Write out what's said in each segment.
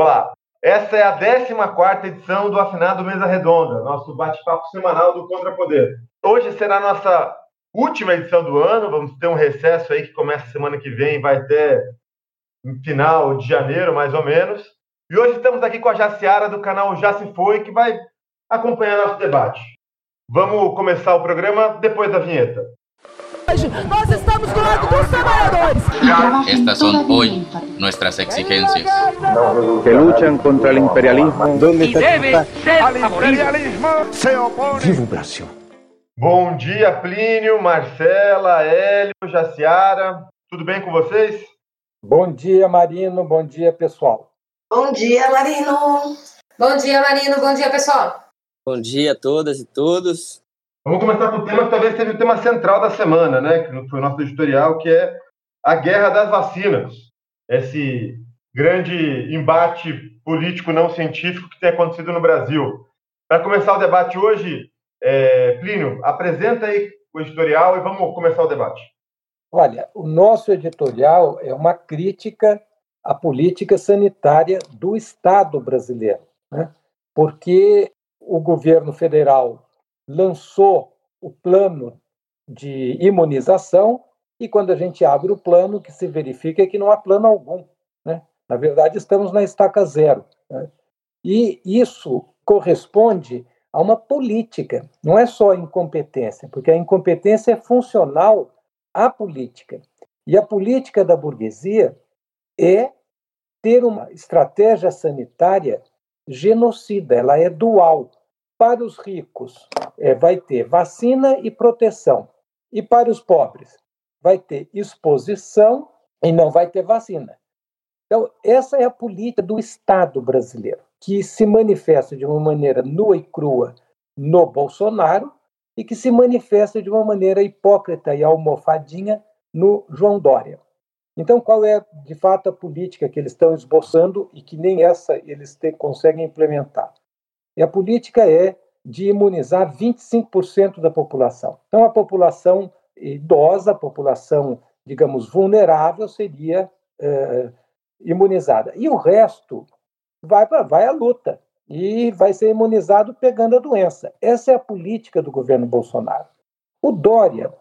Olá, essa é a 14 edição do Afinado Mesa Redonda, nosso bate-papo semanal do Contra Poder. Hoje será a nossa última edição do ano, vamos ter um recesso aí que começa semana que vem, vai até final de janeiro, mais ou menos. E hoje estamos aqui com a Jaciara do canal Já Se Foi, que vai acompanhar nosso debate. Vamos começar o programa depois da vinheta. Nós estamos do lado dos trabalhadores. Estas son hoy nuestras exigencias. que luchan contra el imperialismo. Y debe ser abolido. Viva o Brasil! Bom dia, Plínio, Marcela, Hélio, Jaciara. Tudo bem com vocês? Bom dia, Marino. Bom dia, pessoal. Bom dia, Marino. Bom dia, Marino. Bom dia, pessoal. Bom dia a todas e todos. Vamos começar com o tema que talvez seja o tema central da semana, né? Que foi o nosso editorial, que é a guerra das vacinas. Esse grande embate político não científico que tem acontecido no Brasil. Para começar o debate hoje, é, Plínio, apresenta aí o editorial e vamos começar o debate. Olha, o nosso editorial é uma crítica à política sanitária do Estado brasileiro, né? porque o governo federal lançou o plano de imunização e quando a gente abre o plano, o que se verifica é que não há plano algum. Né? Na verdade, estamos na estaca zero. Né? E isso corresponde a uma política, não é só incompetência, porque a incompetência é funcional à política. E a política da burguesia é ter uma estratégia sanitária genocida, ela é dual. Para os ricos, é, vai ter vacina e proteção. E para os pobres, vai ter exposição e não vai ter vacina. Então, essa é a política do Estado brasileiro, que se manifesta de uma maneira nua e crua no Bolsonaro e que se manifesta de uma maneira hipócrita e almofadinha no João Dória. Então, qual é, de fato, a política que eles estão esboçando e que nem essa eles te, conseguem implementar? E a política é de imunizar 25% da população. Então, a população idosa, a população, digamos, vulnerável, seria é, imunizada. E o resto vai, vai à luta e vai ser imunizado pegando a doença. Essa é a política do governo Bolsonaro. O Dória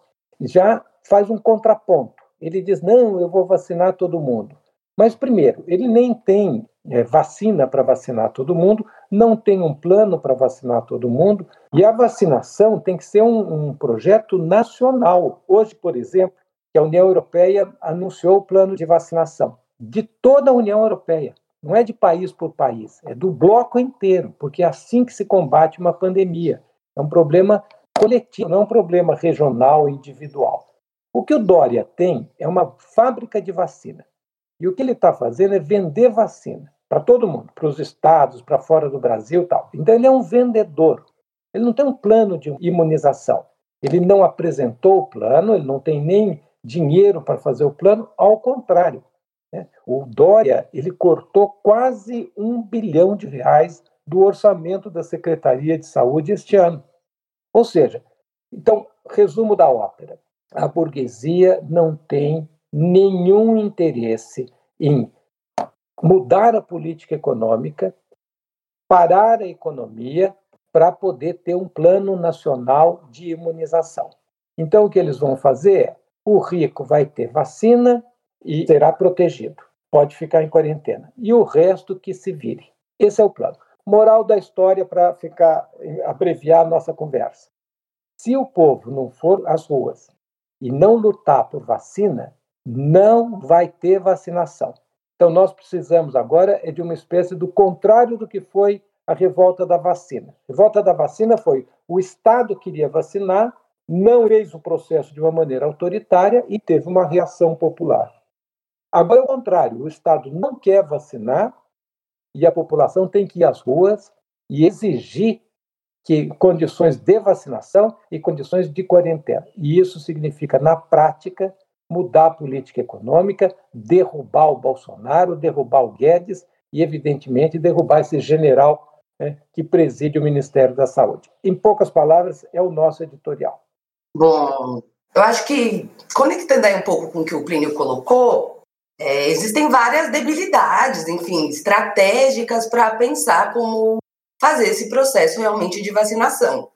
já faz um contraponto. Ele diz: não, eu vou vacinar todo mundo. Mas, primeiro, ele nem tem é, vacina para vacinar todo mundo, não tem um plano para vacinar todo mundo, e a vacinação tem que ser um, um projeto nacional. Hoje, por exemplo, a União Europeia anunciou o plano de vacinação de toda a União Europeia. Não é de país por país, é do bloco inteiro, porque é assim que se combate uma pandemia. É um problema coletivo, não é um problema regional, individual. O que o Dória tem é uma fábrica de vacina. E o que ele está fazendo é vender vacina para todo mundo, para os estados, para fora do Brasil tal. Então ele é um vendedor. Ele não tem um plano de imunização. Ele não apresentou o plano, ele não tem nem dinheiro para fazer o plano, ao contrário. Né? O Dória ele cortou quase um bilhão de reais do orçamento da Secretaria de Saúde este ano. Ou seja, então, resumo da ópera: a burguesia não tem nenhum interesse em mudar a política econômica, parar a economia para poder ter um plano nacional de imunização. Então, o que eles vão fazer é: o rico vai ter vacina e será protegido, pode ficar em quarentena, e o resto que se vire. Esse é o plano. Moral da história para ficar abreviar a nossa conversa. Se o povo não for às ruas e não lutar por vacina, não vai ter vacinação. Então, nós precisamos agora é de uma espécie do contrário do que foi a revolta da vacina. A revolta da vacina foi o Estado queria vacinar, não fez o processo de uma maneira autoritária e teve uma reação popular. Agora é o contrário, o Estado não quer vacinar e a população tem que ir às ruas e exigir que condições de vacinação e condições de quarentena. E isso significa, na prática, mudar a política econômica, derrubar o Bolsonaro, derrubar o Guedes e, evidentemente, derrubar esse general né, que preside o Ministério da Saúde. Em poucas palavras, é o nosso editorial. Bom, eu acho que, conectando aí um pouco com o que o Plínio colocou, É, existem várias debilidades, enfim, estratégicas para pensar como fazer esse processo realmente de vacinação.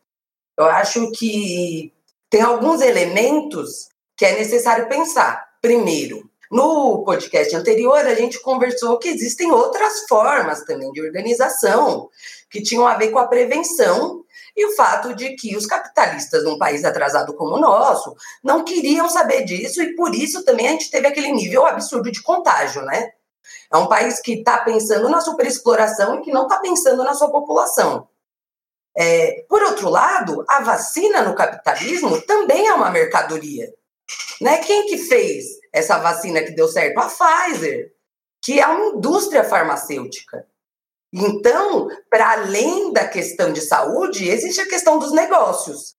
Eu acho que tem alguns elementos que é necessário pensar. Primeiro, no podcast anterior, a gente conversou que existem outras formas também de organização que tinham a ver com a prevenção e o fato de que os capitalistas num país atrasado como o nosso não queriam saber disso e por isso também a gente teve aquele nível absurdo de contágio, né? É um país que está pensando na superexploração e que não está pensando na sua população. É, por outro lado, a vacina no capitalismo também é uma mercadoria. Né? Quem que fez essa vacina que deu certo? A Pfizer, que é uma indústria farmacêutica. Então, para além da questão de saúde, existe a questão dos negócios.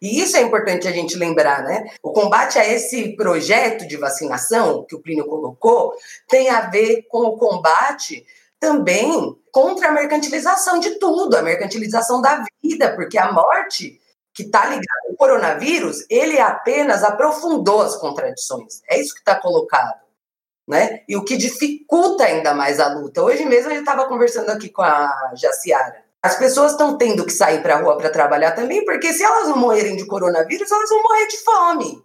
E isso é importante a gente lembrar, né? O combate a esse projeto de vacinação que o Plínio colocou tem a ver com o combate também contra a mercantilização de tudo, a mercantilização da vida, porque a morte que está ligada ao coronavírus, ele apenas aprofundou as contradições. É isso que está colocado. Né? E o que dificulta ainda mais a luta. Hoje mesmo eu estava conversando aqui com a Jaciara. As pessoas estão tendo que sair para a rua para trabalhar também, porque se elas não morrerem de coronavírus, elas vão morrer de fome.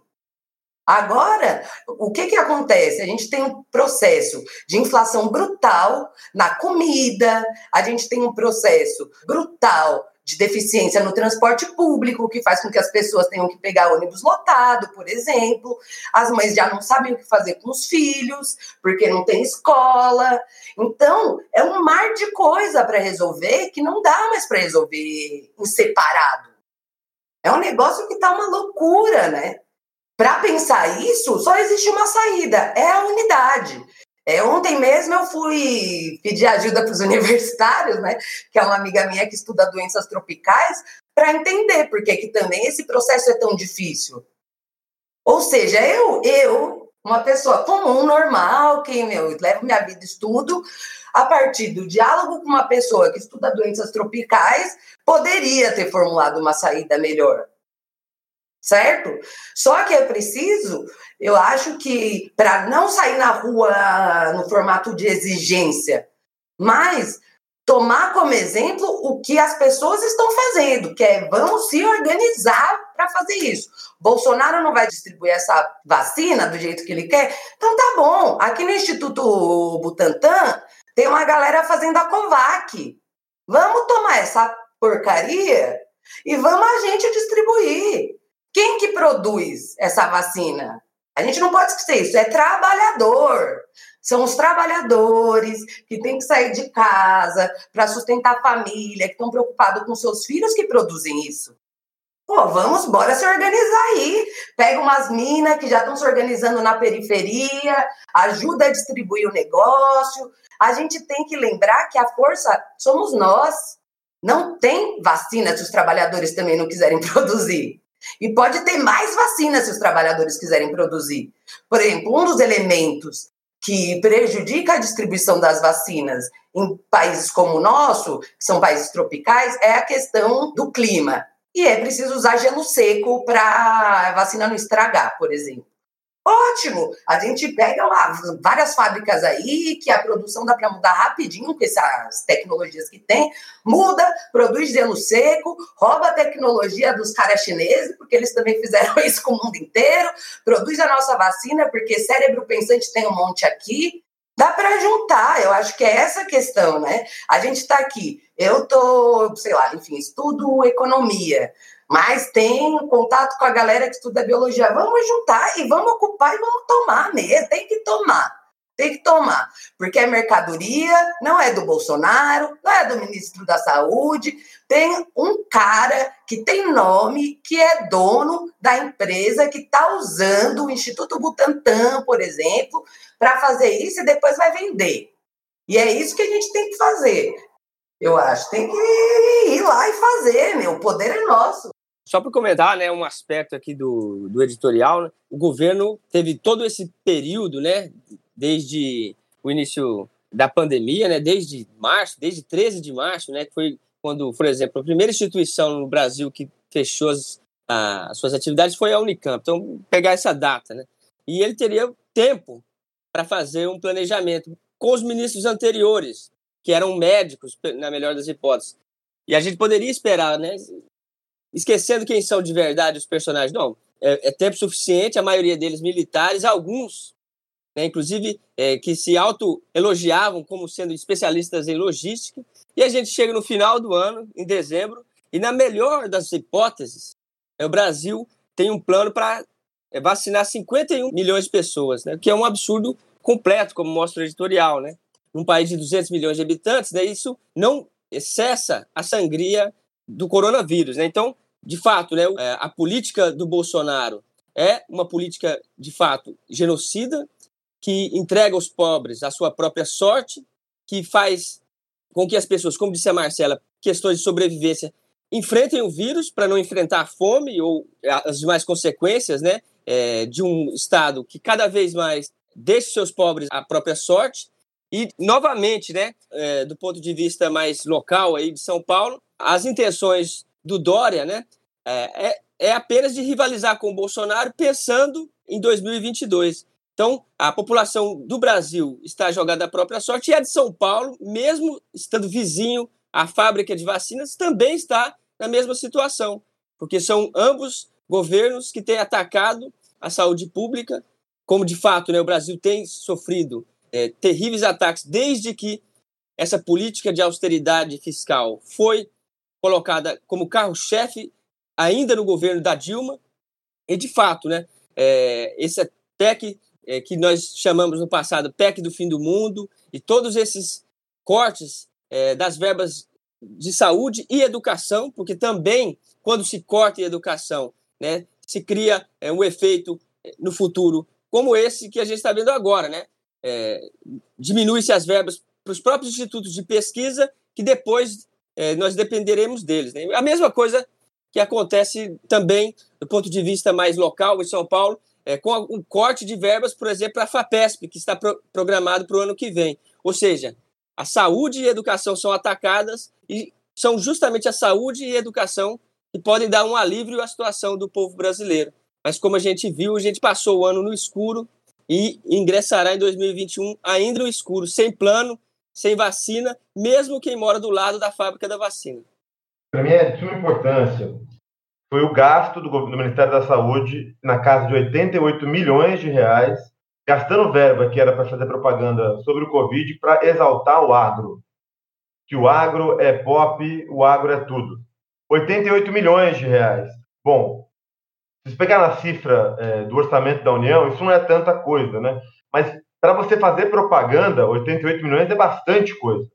Agora, o que, que acontece? A gente tem um processo de inflação brutal na comida, a gente tem um processo brutal de deficiência no transporte público, que faz com que as pessoas tenham que pegar ônibus lotado, por exemplo. As mães já não sabem o que fazer com os filhos, porque não tem escola. Então, é um mar de coisa para resolver que não dá mais para resolver em separado. É um negócio que está uma loucura, né? Para pensar isso, só existe uma saída: é a unidade. É, ontem mesmo eu fui pedir ajuda para os universitários, né, que é uma amiga minha que estuda doenças tropicais, para entender por que, também esse processo é tão difícil. Ou seja, eu, eu, uma pessoa comum, normal, que meu, levo minha vida estudo, a partir do diálogo com uma pessoa que estuda doenças tropicais, poderia ter formulado uma saída melhor certo? Só que é preciso, eu acho que para não sair na rua no formato de exigência, mas tomar como exemplo o que as pessoas estão fazendo, que é vamos se organizar para fazer isso. Bolsonaro não vai distribuir essa vacina do jeito que ele quer, então tá bom. Aqui no Instituto Butantan tem uma galera fazendo a Covac. Vamos tomar essa porcaria e vamos a gente distribuir. Quem que produz essa vacina? A gente não pode esquecer isso, é trabalhador. São os trabalhadores que têm que sair de casa para sustentar a família, que estão preocupados com seus filhos que produzem isso. Pô, vamos, bora se organizar aí. Pega umas minas que já estão se organizando na periferia, ajuda a distribuir o negócio. A gente tem que lembrar que a força somos nós. Não tem vacina se os trabalhadores também não quiserem produzir. E pode ter mais vacinas se os trabalhadores quiserem produzir. Por exemplo, um dos elementos que prejudica a distribuição das vacinas em países como o nosso, que são países tropicais, é a questão do clima. E é preciso usar gelo seco para a vacina não estragar, por exemplo. Ótimo! A gente pega lá várias fábricas aí que a produção dá para mudar rapidinho com essas tecnologias que tem, muda, produz gelo seco, rouba a tecnologia dos caras chineses, porque eles também fizeram isso com o mundo inteiro, produz a nossa vacina, porque cérebro pensante tem um monte aqui. Dá para juntar, eu acho que é essa a questão, né? A gente está aqui, eu tô, sei lá, enfim, estudo economia mas tem contato com a galera que estuda biologia. Vamos juntar e vamos ocupar e vamos tomar mesmo. Tem que tomar. Tem que tomar. Porque é mercadoria, não é do Bolsonaro, não é do ministro da Saúde. Tem um cara que tem nome, que é dono da empresa que está usando o Instituto Butantan, por exemplo, para fazer isso e depois vai vender. E é isso que a gente tem que fazer. Eu acho. Tem que ir lá e fazer, meu. O poder é nosso. Só para comentar, né, um aspecto aqui do, do editorial, né, o governo teve todo esse período, né, desde o início da pandemia, né, desde março, desde 13 de março, né, que foi quando, por exemplo, a primeira instituição no Brasil que fechou as, as suas atividades foi a Unicamp. Então, pegar essa data, né, e ele teria tempo para fazer um planejamento com os ministros anteriores, que eram médicos, na melhor das hipóteses. E a gente poderia esperar, né? Esquecendo quem são de verdade os personagens. Não, é, é tempo suficiente, a maioria deles militares, alguns, né, inclusive, é, que se auto-elogiavam como sendo especialistas em logística. E a gente chega no final do ano, em dezembro, e na melhor das hipóteses, é, o Brasil tem um plano para é, vacinar 51 milhões de pessoas, né, que é um absurdo completo, como mostra o editorial. Né? Num país de 200 milhões de habitantes, né, isso não cessa a sangria do coronavírus. Né? Então, de fato, né, é, a política do Bolsonaro é uma política, de fato, genocida, que entrega os pobres à sua própria sorte, que faz com que as pessoas, como disse a Marcela, questões de sobrevivência, enfrentem o vírus para não enfrentar a fome ou as demais consequências né, é, de um Estado que cada vez mais deixa seus pobres à própria sorte. E, novamente, né, é, do ponto de vista mais local aí de São Paulo, as intenções do Dória né, é, é, é apenas de rivalizar com o Bolsonaro pensando em 2022. Então, a população do Brasil está jogada à própria sorte e a de São Paulo, mesmo estando vizinho à fábrica de vacinas, também está na mesma situação, porque são ambos governos que têm atacado a saúde pública, como de fato né, o Brasil tem sofrido é, terríveis ataques desde que essa política de austeridade fiscal foi colocada como carro-chefe ainda no governo da Dilma. E, de fato, né, é, esse PEC é, que nós chamamos no passado PEC do fim do mundo, e todos esses cortes é, das verbas de saúde e educação, porque também, quando se corta em educação, né, se cria é, um efeito é, no futuro como esse que a gente está vendo agora. Né? É, Diminui-se as verbas para os próprios institutos de pesquisa, que depois é, nós dependeremos deles. Né? A mesma coisa que acontece também do ponto de vista mais local em São Paulo, é, com um corte de verbas, por exemplo, para a FAPESP, que está pro, programado para o ano que vem. Ou seja, a saúde e a educação são atacadas e são justamente a saúde e a educação que podem dar um alívio à situação do povo brasileiro. Mas como a gente viu, a gente passou o ano no escuro e ingressará em 2021 ainda no escuro, sem plano, sem vacina, mesmo quem mora do lado da fábrica da vacina. Para mim é de suma importância foi o gasto do, do Ministério da Saúde na casa de 88 milhões de reais, gastando verba que era para fazer propaganda sobre o Covid para exaltar o agro. Que o agro é pop, o agro é tudo. 88 milhões de reais. Bom, se pegar na cifra é, do orçamento da União, isso não é tanta coisa, né? Mas para você fazer propaganda, 88 milhões é bastante coisa.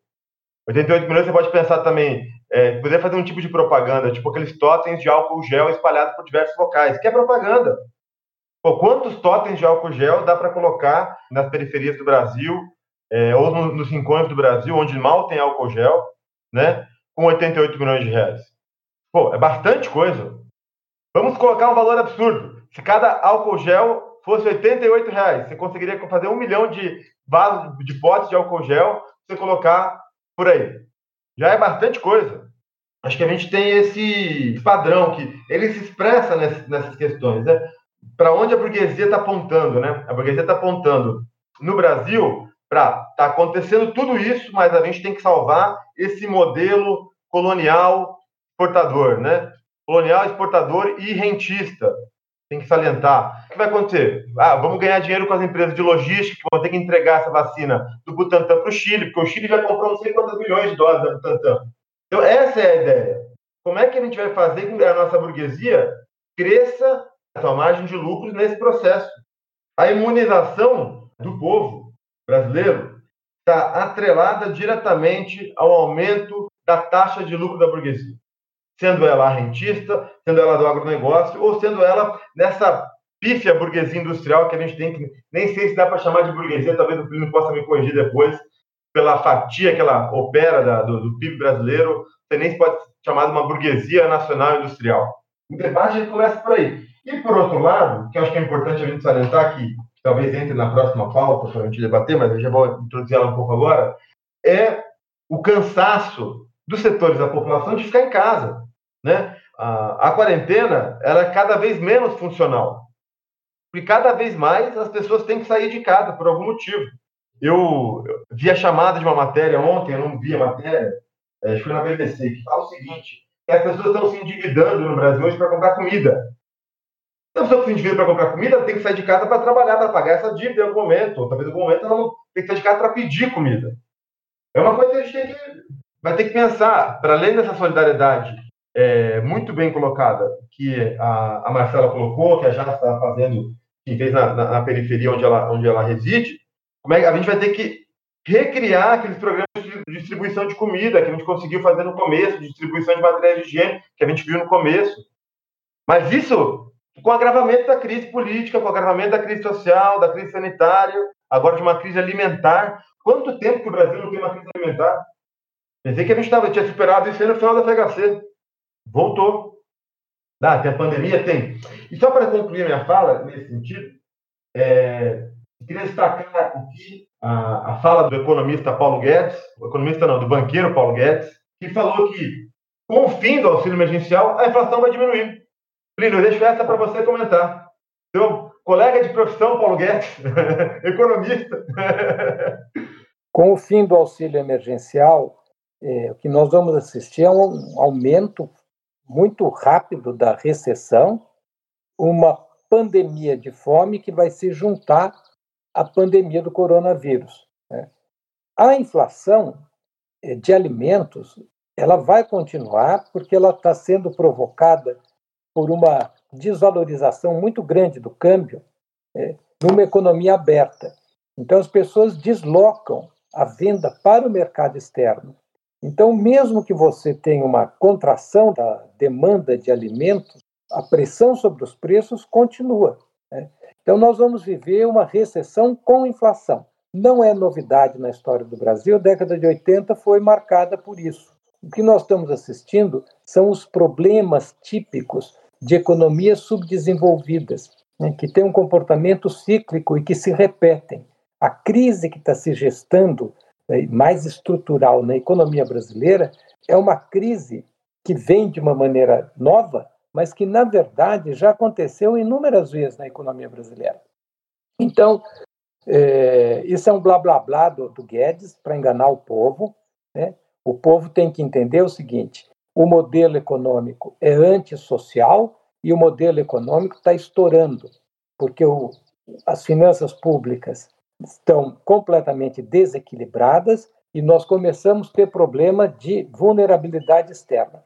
88 milhões você pode pensar também, é, poder fazer um tipo de propaganda, tipo aqueles totens de álcool gel espalhados por diversos locais, que é propaganda. Pô, quantos totens de álcool gel dá para colocar nas periferias do Brasil, é, ou no, nos rincões do Brasil, onde mal tem álcool gel, né, com 88 milhões de reais? Pô, é bastante coisa. Vamos colocar um valor absurdo. Se cada álcool gel fosse 88 reais, você conseguiria fazer um milhão de vasos, de potes de álcool gel, você colocar por aí. Já é bastante coisa. Acho que a gente tem esse padrão que ele se expressa nessas questões, né? Para onde a burguesia está apontando, né? A burguesia está apontando no Brasil para tá acontecendo tudo isso, mas a gente tem que salvar esse modelo colonial exportador, né? Colonial exportador e rentista, tem que salientar. O que vai acontecer? Ah, vamos ganhar dinheiro com as empresas de logística que vão ter que entregar essa vacina do Butantan para o Chile, porque o Chile já comprou não sei quantos milhões de doses da Butantan. Então, essa é a ideia. Como é que a gente vai fazer com que a nossa burguesia cresça a sua margem de lucros nesse processo? A imunização do povo brasileiro está atrelada diretamente ao aumento da taxa de lucro da burguesia sendo ela rentista, sendo ela do agronegócio, ou sendo ela nessa pífia burguesia industrial que a gente tem que. Nem sei se dá para chamar de burguesia, talvez o Plínio possa me corrigir depois, pela fatia que ela opera da, do, do, PIB brasileiro, você nem pode chamar de uma burguesia nacional industrial. O debate começa por aí. E, por outro lado, que eu acho que é importante a gente salientar que talvez entre na próxima pauta para a gente debater, mas eu já vou introduzir ela um pouco agora, é o cansaço dos setores da população de ficar em casa. Né? A, a quarentena era é cada vez menos funcional. Porque cada vez mais as pessoas têm que sair de casa por algum motivo. Eu vi a chamada de uma matéria ontem, eu não vi a matéria, é, acho que foi na BBC, que fala o seguinte: as pessoas estão se endividando no Brasil hoje para comprar comida. Se a pessoa se endivida para comprar comida, tem que sair de casa para trabalhar, para pagar essa dívida em algum momento. Ou talvez em algum momento ela não tem que sair de casa para pedir comida. É uma coisa que a gente tem que, vai ter que pensar, para além dessa solidariedade é, muito bem colocada, que a, a Marcela colocou, que a Jana está fazendo, que fez na, na, na, periferia onde ela, onde ela reside, como é, a gente vai ter que recriar aqueles programas de distribuição de comida que a gente conseguiu fazer no começo, distribuição de materiais de higiene, que a gente viu no começo. Mas isso com o agravamento da crise política, com o agravamento da crise social, da crise sanitária, agora de uma crise alimentar. Quanto tempo que o Brasil não tem uma crise alimentar? Pensei que a gente tava, tinha superado isso aí no final da FHC. Voltou. Ah, tem a pandemia? Tem. E só para concluir minha fala, nesse sentido, é, queria destacar aqui a, a fala do economista Paulo Guedes, o economista não, do banqueiro Paulo Guedes, que falou que com o fim do auxílio emergencial, a inflação vai diminuir. Plínio, eu deixo essa para você comentar. Seu colega de profissão, Paulo Guedes, economista. Com o fim do auxílio emergencial, é, o que nós vamos assistir é um aumento muito rápido da recessão, uma pandemia de fome que vai se juntar à pandemia do coronavírus. Né? A inflação é, de alimentos ela vai continuar porque ela está sendo provocada por uma desvalorização muito grande do câmbio é, numa economia aberta. Então, as pessoas deslocam a venda para o mercado externo. Então, mesmo que você tenha uma contração da demanda de alimentos, a pressão sobre os preços continua. Né? Então, nós vamos viver uma recessão com inflação. Não é novidade na história do Brasil, a década de 80 foi marcada por isso. O que nós estamos assistindo são os problemas típicos de economias subdesenvolvidas, né, que têm um comportamento cíclico e que se repetem. A crise que está se gestando, mais estrutural na economia brasileira, é uma crise que vem de uma maneira nova, mas que, na verdade, já aconteceu inúmeras vezes na economia brasileira. Então, é, isso é um blá blá blá do, do Guedes para enganar o povo. Né? O povo tem que entender o seguinte: o modelo econômico é antissocial e o modelo econômico está estourando, porque o, as finanças públicas estão completamente desequilibradas e nós começamos a ter problema de vulnerabilidade externa.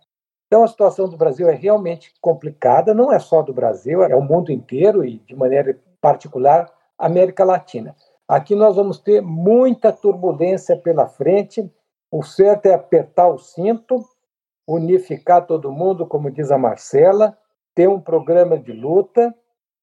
Então, a situação do Brasil é realmente complicada, não é só do Brasil, é o mundo inteiro e, de maneira particular, América Latina. Aqui nós vamos ter muita turbulência pela frente. O certo é apertar o cinto unificar todo mundo, como diz a Marcela, ter um programa de luta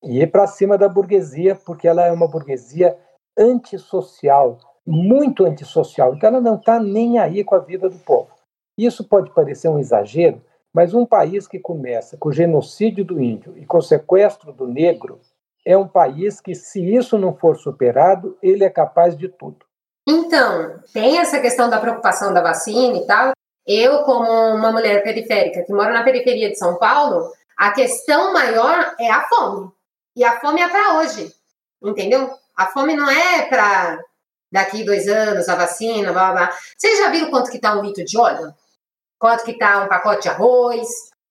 e ir para cima da burguesia, porque ela é uma burguesia antissocial, muito antissocial. Então ela não está nem aí com a vida do povo. Isso pode parecer um exagero, mas um país que começa com o genocídio do índio e com o sequestro do negro é um país que, se isso não for superado, ele é capaz de tudo. Então, tem essa questão da preocupação da vacina e tal, eu, como uma mulher periférica que mora na periferia de São Paulo, a questão maior é a fome. E a fome é para hoje, entendeu? A fome não é para daqui dois anos, a vacina, blá, blá, blá. Vocês já viram quanto que tá um litro de óleo? Quanto que tá um pacote de arroz?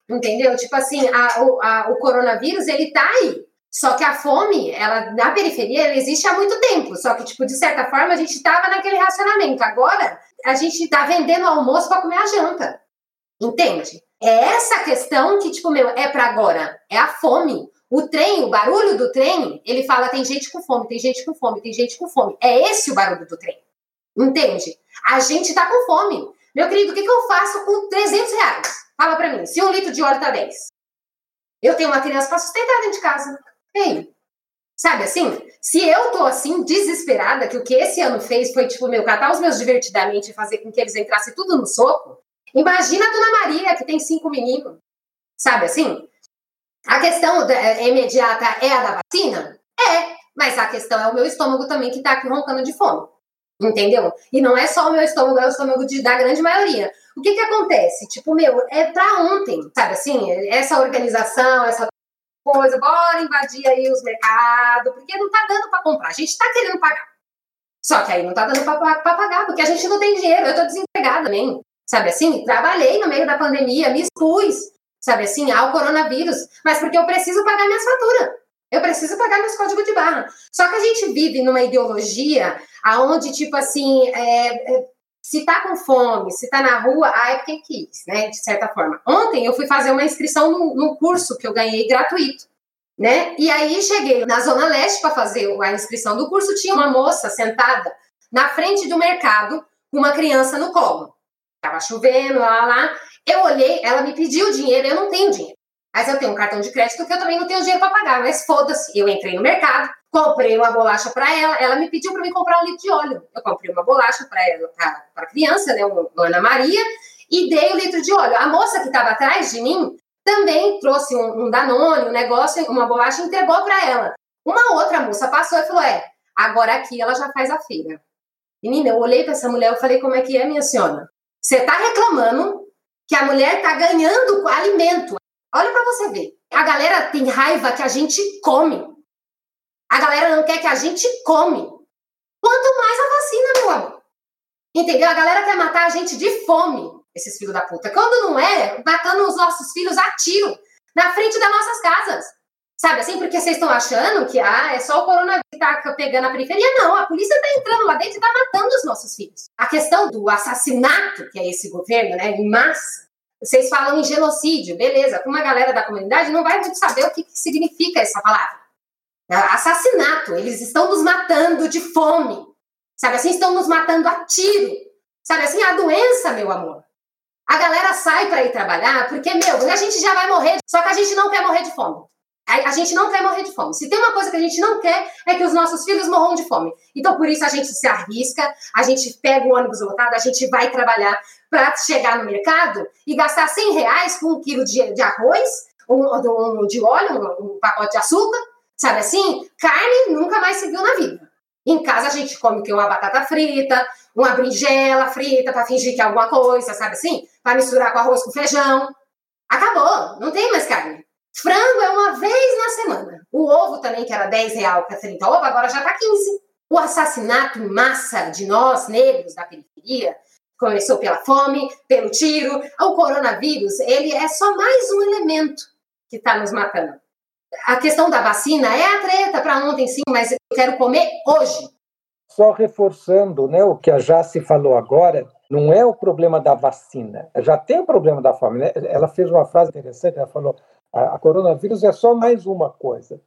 Entendeu? Tipo assim, a, o, a, o coronavírus, ele tá aí. Só que a fome, ela na periferia, ela existe há muito tempo. Só que, tipo, de certa forma, a gente tava naquele racionamento. Agora, a gente tá vendendo almoço para comer a janta. Entende? É essa questão que, tipo, meu, é para agora. É a fome. O trem, o barulho do trem, ele fala: tem gente com fome, tem gente com fome, tem gente com fome. É esse o barulho do trem. Entende? A gente tá com fome. Meu querido, o que, que eu faço com 300 reais? Fala pra mim. Se um litro de óleo tá 10. Eu tenho uma criança pra sustentar dentro de casa. Ei, Sabe assim? Se eu tô assim, desesperada, que o que esse ano fez foi, tipo, meu, catar os meus divertidamente e fazer com que eles entrassem tudo no soco, imagina a Dona Maria, que tem cinco meninos. Sabe assim? A questão é, imediata é a da vacina? É, mas a questão é o meu estômago também que tá aqui roncando de fome. Entendeu? E não é só o meu estômago, é o estômago de, da grande maioria. O que que acontece? Tipo, meu, é pra ontem, sabe assim? Essa organização, essa coisa, bora invadir aí os mercados, porque não tá dando para comprar. A gente tá querendo pagar. Só que aí não tá dando para pagar, porque a gente não tem dinheiro. Eu tô desempregada também. Sabe assim? Trabalhei no meio da pandemia, me expus, sabe assim, ao coronavírus, mas porque eu preciso pagar minhas faturas. Eu preciso pagar meus códigos de barra. Só que a gente vive numa ideologia aonde, tipo assim, é, é, se tá com fome, se tá na rua, ah, é porque quis, né? De certa forma. Ontem eu fui fazer uma inscrição num, curso que eu ganhei gratuito. Né? E aí cheguei na Zona Leste para fazer a inscrição do curso, tinha uma moça sentada na frente do mercado com uma criança no colo. Tava chovendo, lá, lá. Eu olhei, ela me pediu dinheiro, eu não tenho dinheiro. Mas eu tenho um cartão de crédito que eu também não tenho dinheiro para pagar. Mas foda-se, eu entrei no mercado, comprei uma bolacha para ela, ela me pediu para me comprar um litro de óleo. Eu comprei uma bolacha para ela, para criança, né, uma Ana Maria, e dei o litro de óleo. A moça que estava atrás de mim também trouxe um, um Danone, um negócio, uma bolacha e entregou para ela. Uma outra moça passou e falou: É, agora aqui ela já faz a feira. Menina, eu olhei para essa mulher e falei: Como é que é, minha senhora? Você está reclamando que a mulher está ganhando alimento. Olha para você ver. A galera tem raiva que a gente come. A galera não quer que a gente come. Quanto mais a vacina, meu amor. Entendeu? A galera quer matar a gente de fome, esses filhos da puta. Quando não é, matando os nossos filhos a tiro na frente das nossas casas. Sabe assim? Porque vocês estão achando que ah, é só o coronavírus que tá pegando a periferia. Não, a polícia tá entrando lá dentro e tá matando os nossos filhos. A questão do assassinato, que é esse governo, né, em massa, vocês falam em genocídio, beleza. Com uma galera da comunidade não vai saber o que, que significa essa palavra. É assassinato, eles estão nos matando de fome. Sabe assim? Estão nos matando a tiro. Sabe assim? A doença, meu amor. A galera sai para ir trabalhar porque, meu, a gente já vai morrer, só que a gente não quer morrer de fome. A, gente não quer morrer de fome. Se tem uma coisa que a gente não quer, é que os nossos filhos morram de fome. Então, por isso, a gente se arrisca, a gente pega o ônibus lotado, a gente vai trabalhar para chegar no mercado e gastar 100 reais com um quilo de, de arroz, um, um, de óleo, um, um pacote de açúcar, sabe assim? Carne nunca mais se viu na vida. Em casa, a gente come que uma batata frita, uma brinjela frita para fingir que é alguma coisa, sabe assim? Para misturar com arroz com feijão. Acabou, não tem mais carne. Frango é uma vez na semana. O ovo também, que era 10 real para 30 ovo, agora já está 15. O assassinato em massa de nós, negros da periferia, começou pela fome, pelo tiro. O coronavírus, ele é só mais um elemento que está nos matando. A questão da vacina é a treta para ontem, sim, mas eu quero comer hoje. Só reforçando né, o que a Jace falou agora, não é o problema da vacina. Já tem o problema da fome. Né? Ela fez uma frase interessante, ela falou, a, a coronavírus é só mais uma coisa.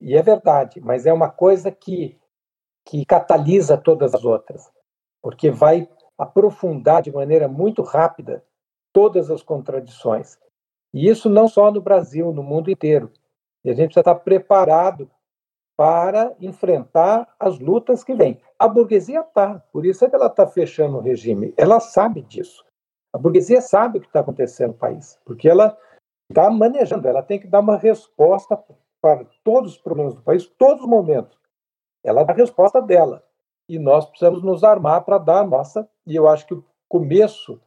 E é verdade, mas é uma coisa que, que catalisa todas as outras, porque vai aprofundar de maneira muito rápida todas as contradições. E isso não só no Brasil, no mundo inteiro. E a gente precisa estar preparado para enfrentar as lutas que vêm. A burguesia está, por isso é que ela está fechando o regime. Ela sabe disso. A burguesia sabe o que está acontecendo no país, porque ela está manejando, ela tem que dar uma resposta para todos os problemas do país, todos os momentos. Ela dá a resposta dela. E nós precisamos nos armar para dar a nossa. E eu acho que o começo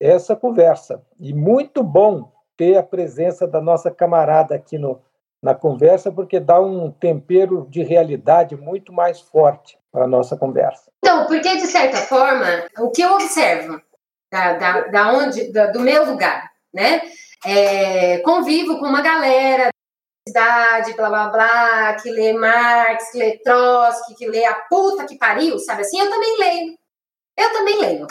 é essa conversa. E muito bom ter a presença da nossa camarada aqui no, na conversa, porque dá um tempero de realidade muito mais forte para a nossa conversa. Então, porque, de certa forma, o que eu observo da, da, da onde, da, do meu lugar, né? É, convivo com uma galera cidade, blá blá blá, que lê Marx, que lê Trotsky, que lê a puta que pariu, sabe assim? Eu também leio. Eu também leio.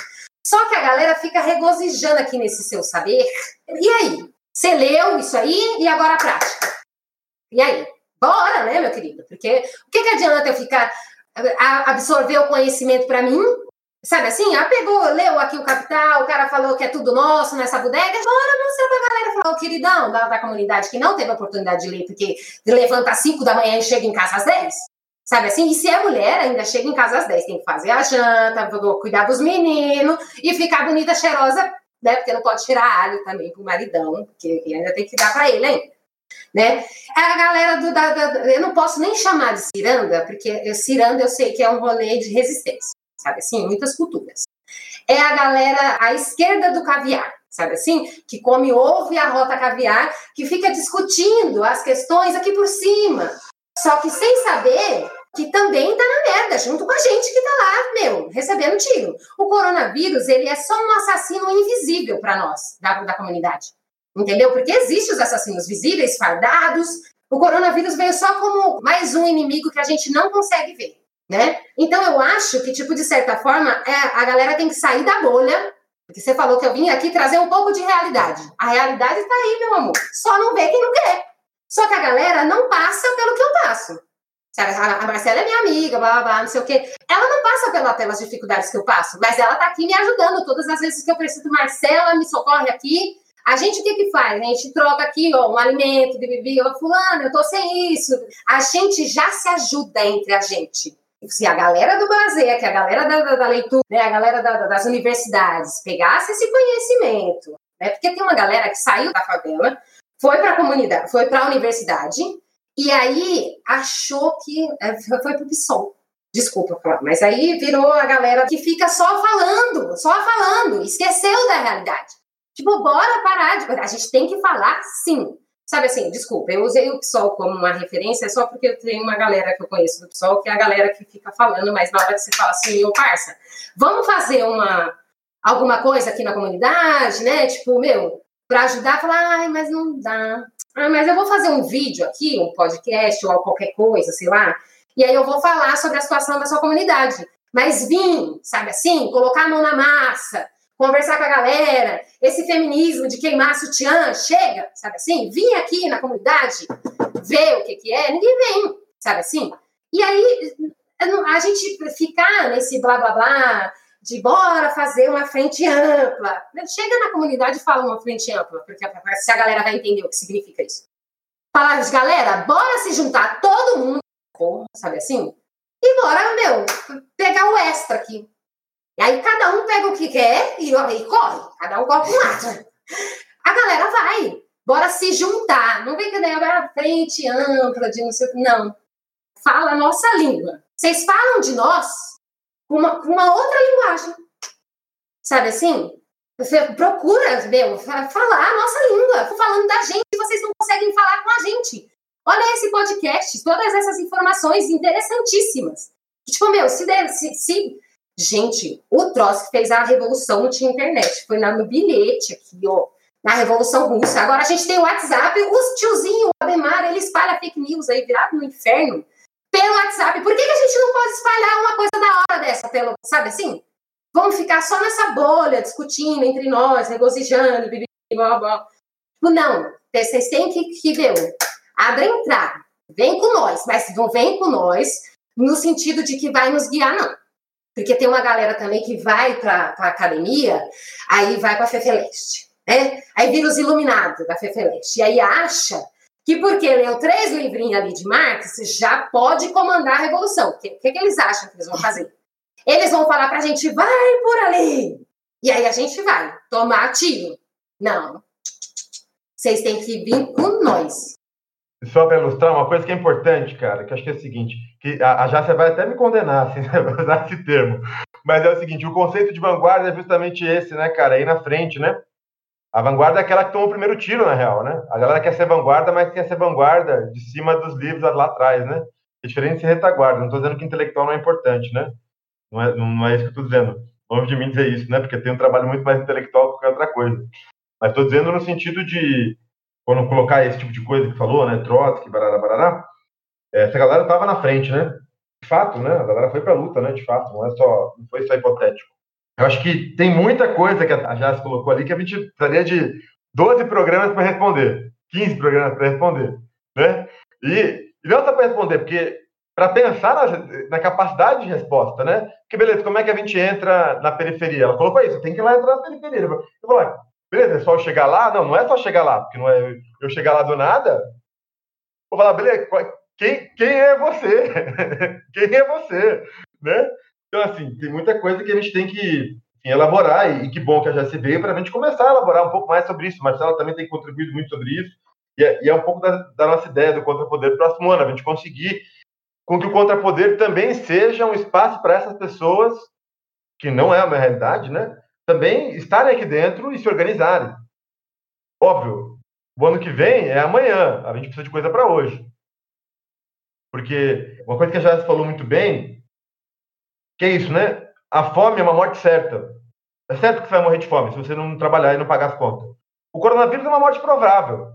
Só que a galera fica regozijando aqui nesse seu saber. E aí? Você leu isso aí e agora a prática? E aí? Bora, né, meu querido? Porque o que, que adianta eu ficar absorver o conhecimento para mim Sabe assim? Ah, pegou, leu aqui o Capital, o cara falou que é tudo nosso nessa bodega. Bora mostrar pra galera, falar, o queridão da, da comunidade que não teve a oportunidade de ler, porque levanta às 5 da manhã e chega em casa às 10. Sabe assim? E se é mulher, ainda chega em casa às 10. Tem que fazer a janta, cuidar dos meninos e ficar bonita, cheirosa, né? Porque não pode tirar alho também pro maridão, porque ainda tem que dar pra ele hein? Né? A galera do. Da, da, eu não posso nem chamar de ciranda, porque eu, ciranda eu sei que é um rolê de resistência sabe assim, muitas culturas. é a galera à esquerda do caviar, sabe assim? Que come ovo e arrota caviar, que fica discutindo as questões aqui por cima. Só que sem saber que também tá na merda, junto com a gente que tá lá, meu, recebendo tiro. O coronavírus, ele é só um assassino invisível para nós, da, da comunidade. Entendeu? Porque existem os assassinos visíveis, fardados. O coronavírus veio só como mais um inimigo que a gente não consegue ver, né? Então eu acho que, tipo, de certa forma, é, a galera tem que sair da bolha. Porque você falou que eu vim aqui trazer um pouco de realidade. A realidade tá aí, meu amor. Só não vê quem não quer. Só que a galera não passa pelo que eu passo. A Marcela é minha amiga, blá, blá, blá, não sei o quê. Ela não passa pela, pelas dificuldades que eu passo, mas ela tá aqui me ajudando. Todas as vezes que eu preciso, Marcela me socorre aqui. A gente o que que faz? A gente troca aqui, ó, um alimento, bibi, ó, fulano, eu tô sem isso. A gente já se ajuda entre a gente. Se a galera do Brasil, que a galera da, da, da leitura, né, a galera da, das universidades pegasse esse conhecimento, né, porque tem uma galera que saiu da favela, foi para a comunidade, foi para a universidade, e aí achou que é, foi pro PSOL. Desculpa mas aí virou a galera que fica só falando, só falando, esqueceu da realidade. Tipo, bora parar de. A gente tem que falar sim. Sabe assim, desculpa, eu usei o PSOL como uma referência só porque eu tenho uma galera que eu conheço do PSOL, que é a galera que fica falando, mas na hora que você fala assim, ô parça, vamos fazer uma alguma coisa aqui na comunidade, né? Tipo, meu, para ajudar, falar, ai, mas não dá. Ah, mas eu vou fazer um vídeo aqui, um podcast ou qualquer coisa, sei lá, e aí eu vou falar sobre a situação da sua comunidade. Mas vim, sabe assim, colocar a mão na massa, conversar com a galera, esse feminismo de queimar sutiã, chega, sabe assim? Vim aqui na comunidade ver o que, que é, ninguém vem, sabe assim? E aí a gente ficar nesse blá blá blá, de bora fazer uma frente ampla. Chega na comunidade e fala uma frente ampla, porque se a galera vai entender o que significa isso. Fala, galera, bora se juntar todo mundo, sabe assim? E bora, meu, pegar o extra aqui. E aí cada um pega o que quer e, e corre. Cada um corre para um lado. A galera vai. Bora se juntar. Não vem que daí a frente ampla de não sei o que. Não. Fala a nossa língua. Vocês falam de nós, uma, uma outra linguagem. Sabe assim? Você procura, meu, falar a nossa língua. Tô falando da gente vocês não conseguem falar com a gente. Olha esse podcast, todas essas informações interessantíssimas. Tipo, meu, se, der, se, se... Gente, o Trotsky fez a revolução, não tinha internet. Foi no bilhete aqui, ó. Na Revolução Russa. Agora a gente tem o WhatsApp, os tiozinhos, o Ademar, ele espalha fake news aí, virado no inferno pelo WhatsApp. Por que, que a gente não pode espalhar uma coisa da hora dessa, pelo, sabe assim? Vamos ficar só nessa bolha, discutindo entre nós, regozijando, blá, blá. Não, vocês têm que, que ver, abre entrar, vem com nós, mas não vem com nós no sentido de que vai nos guiar, não. Porque tem uma galera também que vai para a academia, aí vai para a Fefeleste, né? Aí vira os iluminados da Fefeleste, e aí acha que porque leu três livrinhos ali de Marx, já pode comandar a revolução. O que, que, que, eles acham que eles vão fazer? Eles vão falar para a gente, vai por ali. E aí a gente vai tomar tiro. Não. Vocês têm que vir com nós. Só para ilustrar uma coisa que é importante, cara, que acho que é o seguinte, que a, a vai até me condenar, assim, né, usar esse termo, mas é o seguinte, o conceito de vanguarda é justamente esse, né, cara, aí na frente, né, a vanguarda é aquela que toma o primeiro tiro, na real, né? A galera quer ser vanguarda, mas quer ser vanguarda de cima dos livros lá atrás, né? É diferente de ser retaguarda. Não estou dizendo que intelectual não é importante, né? Não é, não é isso que eu estou dizendo. Longe de mim dizer isso, né? Porque tem um trabalho muito mais intelectual que qualquer outra coisa. Mas estou dizendo no sentido de, quando colocar esse tipo de coisa que falou, né? Trotsky, barará, barará, essa galera estava na frente, né? De fato, né? A galera foi para a luta, né? De fato, não é só, não foi só hipotético. Eu acho que tem muita coisa que a Jazz colocou ali que a gente precisaria de 12 programas para responder, 15 programas para responder, né? E, e não só para responder, porque para pensar na, na, capacidade de resposta, né? Porque, beleza, como é que a gente entra na periferia? Ela colocou isso, tem que ir lá entrar na periferia. Eu falei, beleza, é só chegar lá? Não, não é só chegar lá, porque não é eu chegar lá do nada. Vou falar, beleza, quem, quem é você? quem é você? Né? Então, assim, tem muita coisa que a gente tem que elaborar, e, que bom que a Jaci veio para a gente começar a elaborar um pouco mais sobre isso. Marcela também tem contribuído muito sobre isso, e é, e é um pouco da, da, nossa ideia do Contra-Poder próximo ano, a gente conseguir com que o Contra-Poder também seja um espaço para essas pessoas que não é a minha realidade, né? Também estarem aqui dentro e se organizarem. Óbvio, o ano que vem é amanhã, a gente precisa de coisa para hoje. Porque uma coisa que a Jéssica falou muito bem, que é isso, né? A fome é uma morte certa. É certo que você vai morrer de fome se você não trabalhar e não pagar as contas. O coronavírus é uma morte provável.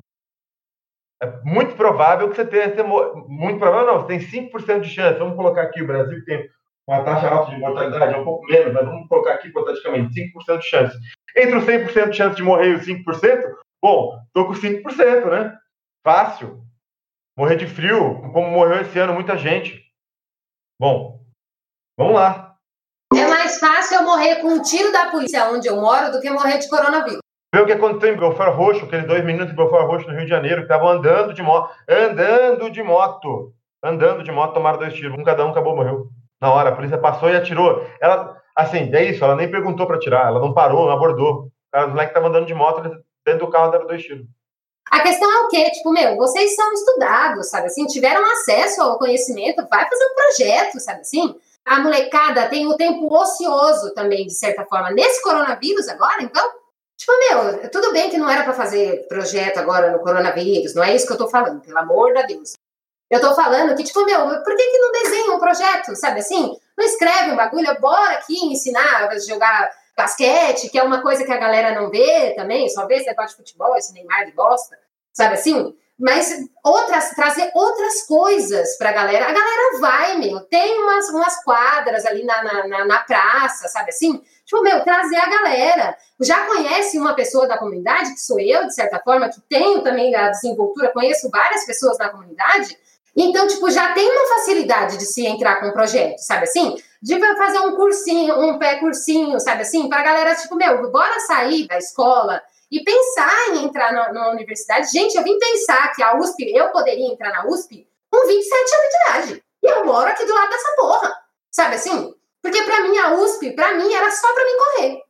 É muito provável que você tenha. Muito provável não, você tem 5% de chance. Vamos colocar aqui: o Brasil tem uma taxa alta de mortalidade, é um pouco menos, mas vamos colocar aqui hipoteticamente: 5% de chance. Entre os 100% de chance de morrer e os 5%, bom, estou com 5%, né? Fácil. Morrer de frio, como morreu esse ano muita gente. Bom, vamos lá. É mais fácil eu morrer com um tiro da polícia onde eu moro do que morrer de coronavírus. Vê o que aconteceu em Belfort Roxo, aqueles dois meninos de Belfort Roxo no Rio de Janeiro, que estavam andando de moto, andando de moto, andando de moto, tomaram dois tiros, um cada um acabou, morreu. Na hora, a polícia passou e atirou. Ela, assim, é isso, ela nem perguntou para atirar, ela não parou, não abordou. O cara, os moleques estavam andando de moto, dentro do carro deram dois tiros. A questão é o quê? Tipo, meu, vocês são estudados, sabe assim? Tiveram acesso ao conhecimento, vai fazer um projeto, sabe assim? A molecada tem o tempo ocioso também, de certa forma. Nesse coronavírus agora, então, Tipo, meu, tudo bem que não era para fazer projeto agora no coronavírus, não é isso que eu tô falando, pelo amor de Deus. Eu tô falando que, tipo, meu, por que, que não desenha um projeto, sabe assim? Não escreve um bagulho, bora aqui ensinar a jogar basquete, que é uma coisa que a galera não vê também, só vê esse negócio de futebol, esse Neymar de bosta, sabe assim? Mas outras, trazer outras coisas pra galera. A galera vai, meu, tem umas, umas quadras ali na, na, na praça, sabe assim? Tipo, meu, trazer a galera. Já conhece uma pessoa da comunidade, que sou eu, de certa forma, que tenho também a desenvoltura, conheço várias pessoas da comunidade. Então, tipo, já tem uma facilidade de se entrar com um projeto, sabe assim? De fazer um cursinho, um pé-cursinho, sabe assim? Pra galera, tipo, meu, bora sair da escola e pensar em entrar na, na universidade. Gente, eu vim pensar que a USP, eu poderia entrar na USP com 27 anos de idade. E eu moro aqui do lado dessa porra, sabe assim? Porque para mim a USP, para mim era só para mim correr.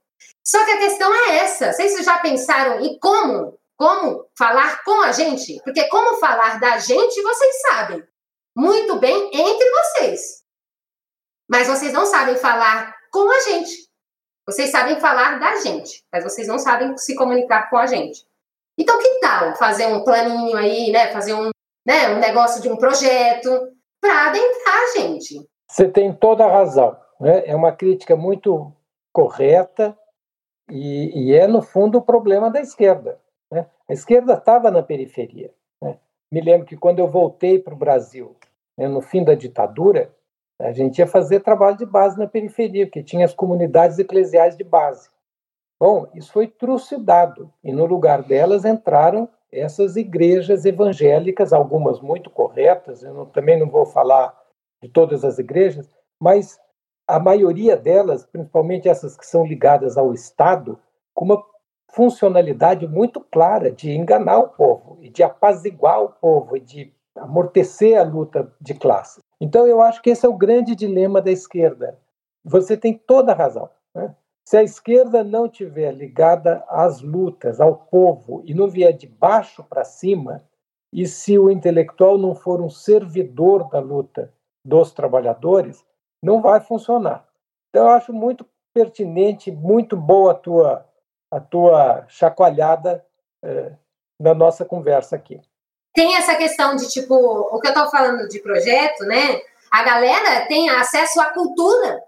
Só que a questão é essa. Vocês já pensaram em como, como falar com a gente? Porque como falar da gente, vocês sabem muito bem entre vocês. Mas vocês não sabem falar com a gente. Vocês sabem falar da gente, mas vocês não sabem se comunicar com a gente. Então, que tal fazer um planinho aí, né? Fazer um, né, um negócio de um projeto para adentrar a gente? Você tem toda a razão. Né? É uma crítica muito correta e, e é, no fundo, o problema da esquerda. Né? A esquerda estava na periferia. Né? Me lembro que quando eu voltei para o Brasil, né, no fim da ditadura, a gente ia fazer trabalho de base na periferia, porque tinha as comunidades eclesiais de base. Bom, isso foi trucidado, e no lugar delas entraram essas igrejas evangélicas, algumas muito corretas, eu não, também não vou falar de todas as igrejas, mas a maioria delas, principalmente essas que são ligadas ao Estado, com uma funcionalidade muito clara de enganar o povo e de apaziguar o povo e de amortecer a luta de classes. Então, eu acho que esse é o grande dilema da esquerda. Você tem toda a razão. Né? Se a esquerda não tiver ligada às lutas, ao povo, e não vier de baixo para cima, e se o intelectual não for um servidor da luta dos trabalhadores, não vai funcionar. Então, eu acho muito pertinente, muito boa a tua, a tua chacoalhada eh, na nossa conversa aqui. Tem essa questão de, tipo, o que eu estou falando de projeto, né? A galera tem acesso à cultura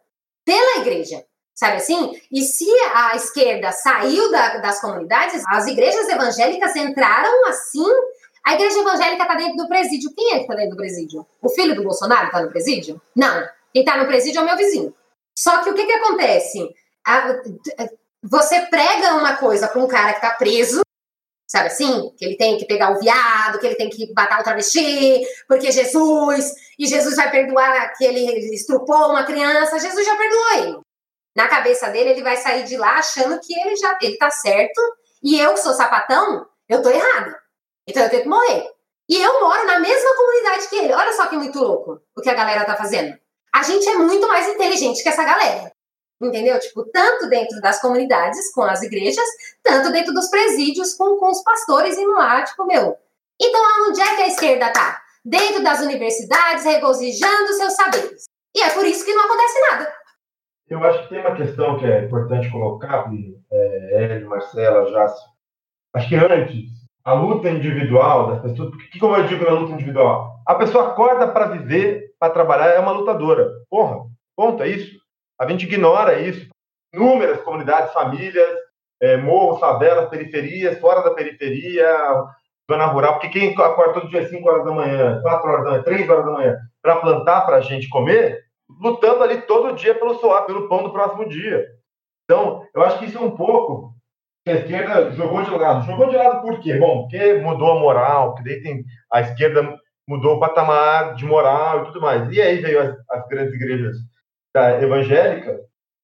pela igreja, sabe assim? E se a esquerda saiu da, das comunidades, as igrejas evangélicas entraram assim. A igreja evangélica está dentro do presídio. Quem é que está dentro do presídio? O filho do Bolsonaro está no presídio? Não. Quem está no presídio é o meu vizinho. Só que o que, que acontece? A, você prega uma coisa para um cara que está preso, sabe assim? Que ele tem que pegar o viado, que ele tem que matar o travesti, porque Jesus, e Jesus vai perdoar que ele estrupou uma criança, Jesus já perdoou ele. Na cabeça dele, ele vai sair de lá achando que ele já ele tá certo, e eu que sou sapatão, eu tô errada. Então eu tenho que morrer. E eu moro na mesma comunidade que ele. Olha só que muito louco o que a galera tá fazendo. A gente é muito mais inteligente que essa galera. Entendeu? Tipo, tanto dentro das comunidades, com as igrejas, tanto dentro dos presídios, com, com os pastores indo lá, tipo, meu. Então, aonde é que a esquerda tá? Dentro das universidades, regozijando seus saberes. E é por isso que não acontece nada. Eu acho que tem uma questão que é importante colocar, é, Hélio, Marcela, Jácio. Acho que antes, a luta individual das pessoas, porque como eu digo na luta individual, a pessoa acorda para viver, para trabalhar, é uma lutadora. Porra, ponto, é isso. A gente ignora isso. Inúmeras comunidades, famílias, é, morros, favelas, periferias, fora da periferia, zona rural, porque quem acorda todo dia 5 horas da manhã, 4 horas da manhã, 3 horas da manhã, para plantar para a gente comer, lutando ali todo dia pelo suar, pelo pão do próximo dia. Então, eu acho que isso é um pouco a esquerda jogou de lado. Jogou de lado por quê? Bom, porque mudou a moral, daí tem, a esquerda mudou o patamar de moral e tudo mais. E aí veio as, as grandes igrejas da, evangélicas.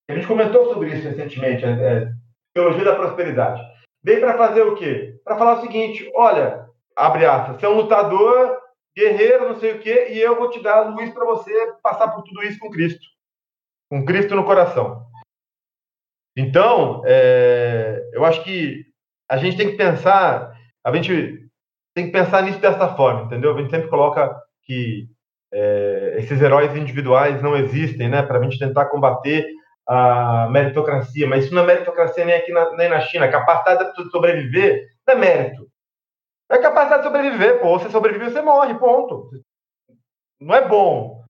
A gente comentou sobre isso recentemente, é, é, teologia da prosperidade. Veio para fazer o quê? Para falar o seguinte: olha, abre aspas, você é um lutador guerreiro, não sei o quê, e eu vou te dar luz para você passar por tudo isso com Cristo. Com Cristo no coração. Então, é, eu acho que a gente tem que pensar, a gente tem que pensar nisso dessa forma, entendeu? A gente sempre coloca que é, esses heróis individuais não existem, né? Para a gente tentar combater a meritocracia, mas isso não é meritocracia nem aqui na, nem na China. A capacidade de sobreviver não é mérito. É capacidade de sobreviver, pô. Você sobrevive, você morre, ponto. Não é bom.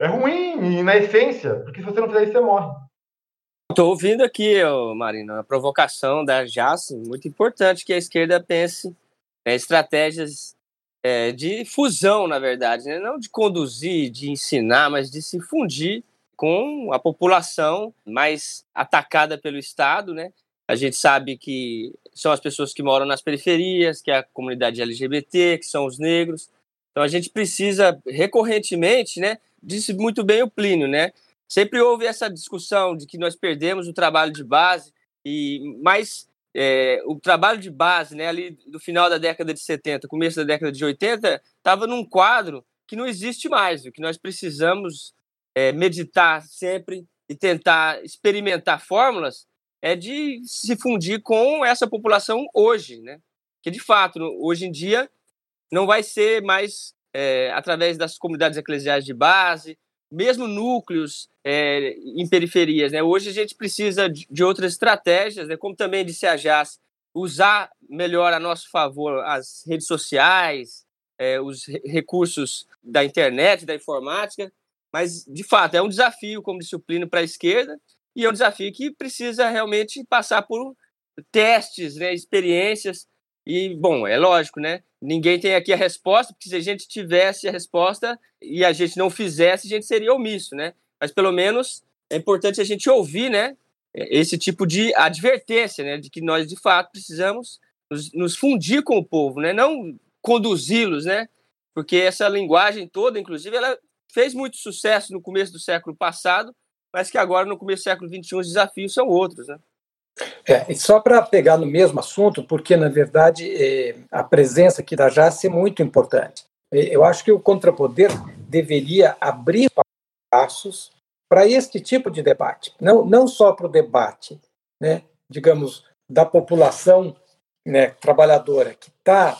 É ruim, na essência, porque se você não fizer isso, você morre. Estou ouvindo aqui, Marino, a provocação da Jace, muito importante que a esquerda pense é, estratégias é, de fusão, na verdade, né? não de conduzir, de ensinar, mas de se fundir com a população mais atacada pelo Estado, né? A gente sabe que são as pessoas que moram nas periferias, que é a comunidade LGBT, que são os negros. Então a gente precisa recorrentemente, né? Disse muito bem o Plínio, né? Sempre houve essa discussão de que nós perdemos o trabalho de base e mais é, o trabalho de base, né, ali do final da década de 70, começo da década de 80, estava num quadro que não existe mais, o que nós precisamos é, meditar sempre e tentar experimentar fórmulas é de se fundir com essa população hoje, né? Que de fato, hoje em dia, não vai ser mais é, através das comunidades eclesiais de base, mesmo núcleos é, em periferias. Né? Hoje a gente precisa de, outras estratégias, né? como também disse a Jazz, usar melhor a nosso favor as redes sociais, é, os recursos da internet, da informática, mas, de fato, é um desafio como disciplina para a esquerda e é um desafio que precisa realmente passar por testes, né, experiências. E, bom, é lógico, né? Ninguém tem aqui a resposta, porque se a gente tivesse a resposta e a gente não fizesse, a gente seria omisso, né? Mas pelo menos é importante a gente ouvir, né? Esse tipo de advertência, né? De que nós de fato precisamos nos, nos fundir com o povo, né? Não conduzi-los, né? Porque essa linguagem toda, inclusive, ela fez muito sucesso no começo do século passado, mas que agora no começo do século XXI os desafios são outros, né? É, só para pegar no mesmo assunto, porque na verdade é, a presença aqui da Jace é muito importante. É, eu acho que o contrapoder deveria abrir passos para este tipo de debate, não, não só para o debate, né, digamos, da população né, trabalhadora que está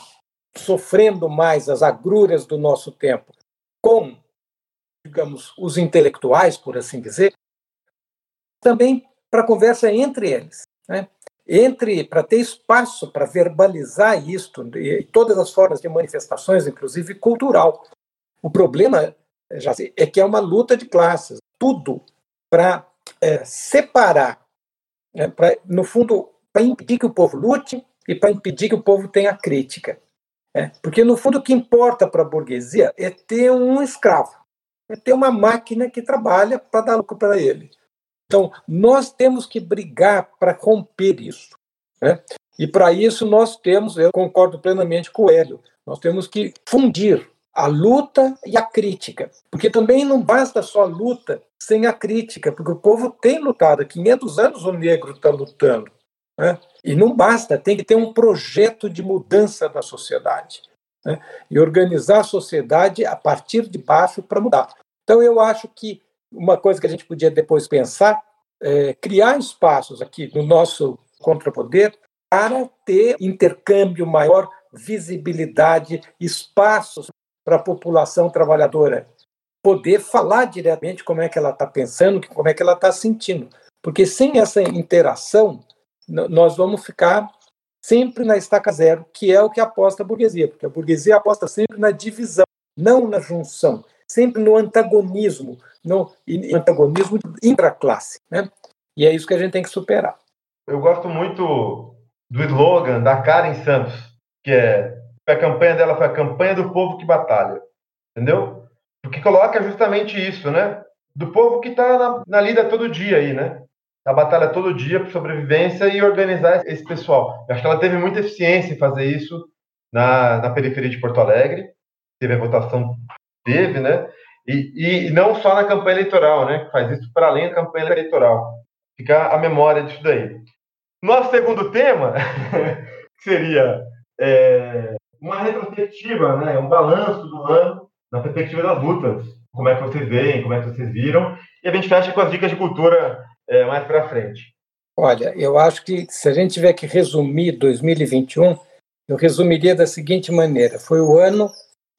sofrendo mais as agruras do nosso tempo, com, digamos, os intelectuais, por assim dizer, também para conversa entre eles, né? entre para ter espaço para verbalizar isto e todas as formas de manifestações, inclusive cultural. O problema já é que é uma luta de classes, tudo para é, separar, né, pra, no fundo, para impedir que o povo lute e para impedir que o povo tenha crítica. É, porque, no fundo, o que importa para a burguesia é ter um escravo, é ter uma máquina que trabalha para dar lucro para ele. Então, nós temos que brigar para romper isso. Né? E para isso nós temos, eu concordo plenamente com o Hélio, nós temos que fundir a luta e a crítica. Porque também não basta só a luta sem a crítica, porque o povo tem lutado. Há 500 anos o negro está lutando. Né? E não basta, tem que ter um projeto de mudança da sociedade. Né? E organizar a sociedade a partir de baixo para mudar. Então, eu acho que uma coisa que a gente podia depois pensar é criar espaços aqui no nosso contrapoder para ter intercâmbio maior, visibilidade, espaços para a população trabalhadora poder falar diretamente como é que ela está pensando, como é que ela está sentindo. Porque sem essa interação, nós vamos ficar sempre na estaca zero, que é o que aposta a burguesia, porque a burguesia aposta sempre na divisão, não na junção, sempre no antagonismo, no antagonismo intraclasse. Né? E é isso que a gente tem que superar. Eu gosto muito do slogan da Karen Santos, que é a campanha dela foi a campanha do povo que batalha, entendeu? Porque coloca justamente isso, né? Do povo que está na, na lida todo dia aí, né? a batalha todo dia por sobrevivência e organizar esse pessoal. Eu acho que ela teve muita eficiência em fazer isso na, na periferia de Porto Alegre. Teve a votação, teve, né? E, e não só na campanha eleitoral, né? Que faz isso para além da campanha eleitoral. Fica a memória disso daí. Nosso segundo tema seria é, uma retrospectiva, né? Um balanço do ano na perspectiva das lutas. Como é que vocês veem, como é que vocês viram. E a gente fecha com as dicas de cultura é, mais para frente? Olha, eu acho que se a gente tiver que resumir 2021, eu resumiria da seguinte maneira: foi o ano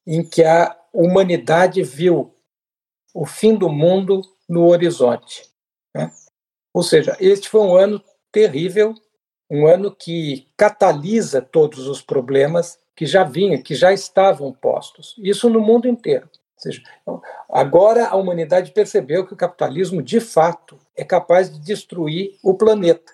em que a humanidade viu o fim do mundo no horizonte. Né? Ou seja, este foi um ano terrível, um ano que catalisa todos os problemas que já vinham, que já estavam postos. Isso no mundo inteiro. Ou seja, agora a humanidade percebeu que o capitalismo, de fato, é capaz de destruir o planeta.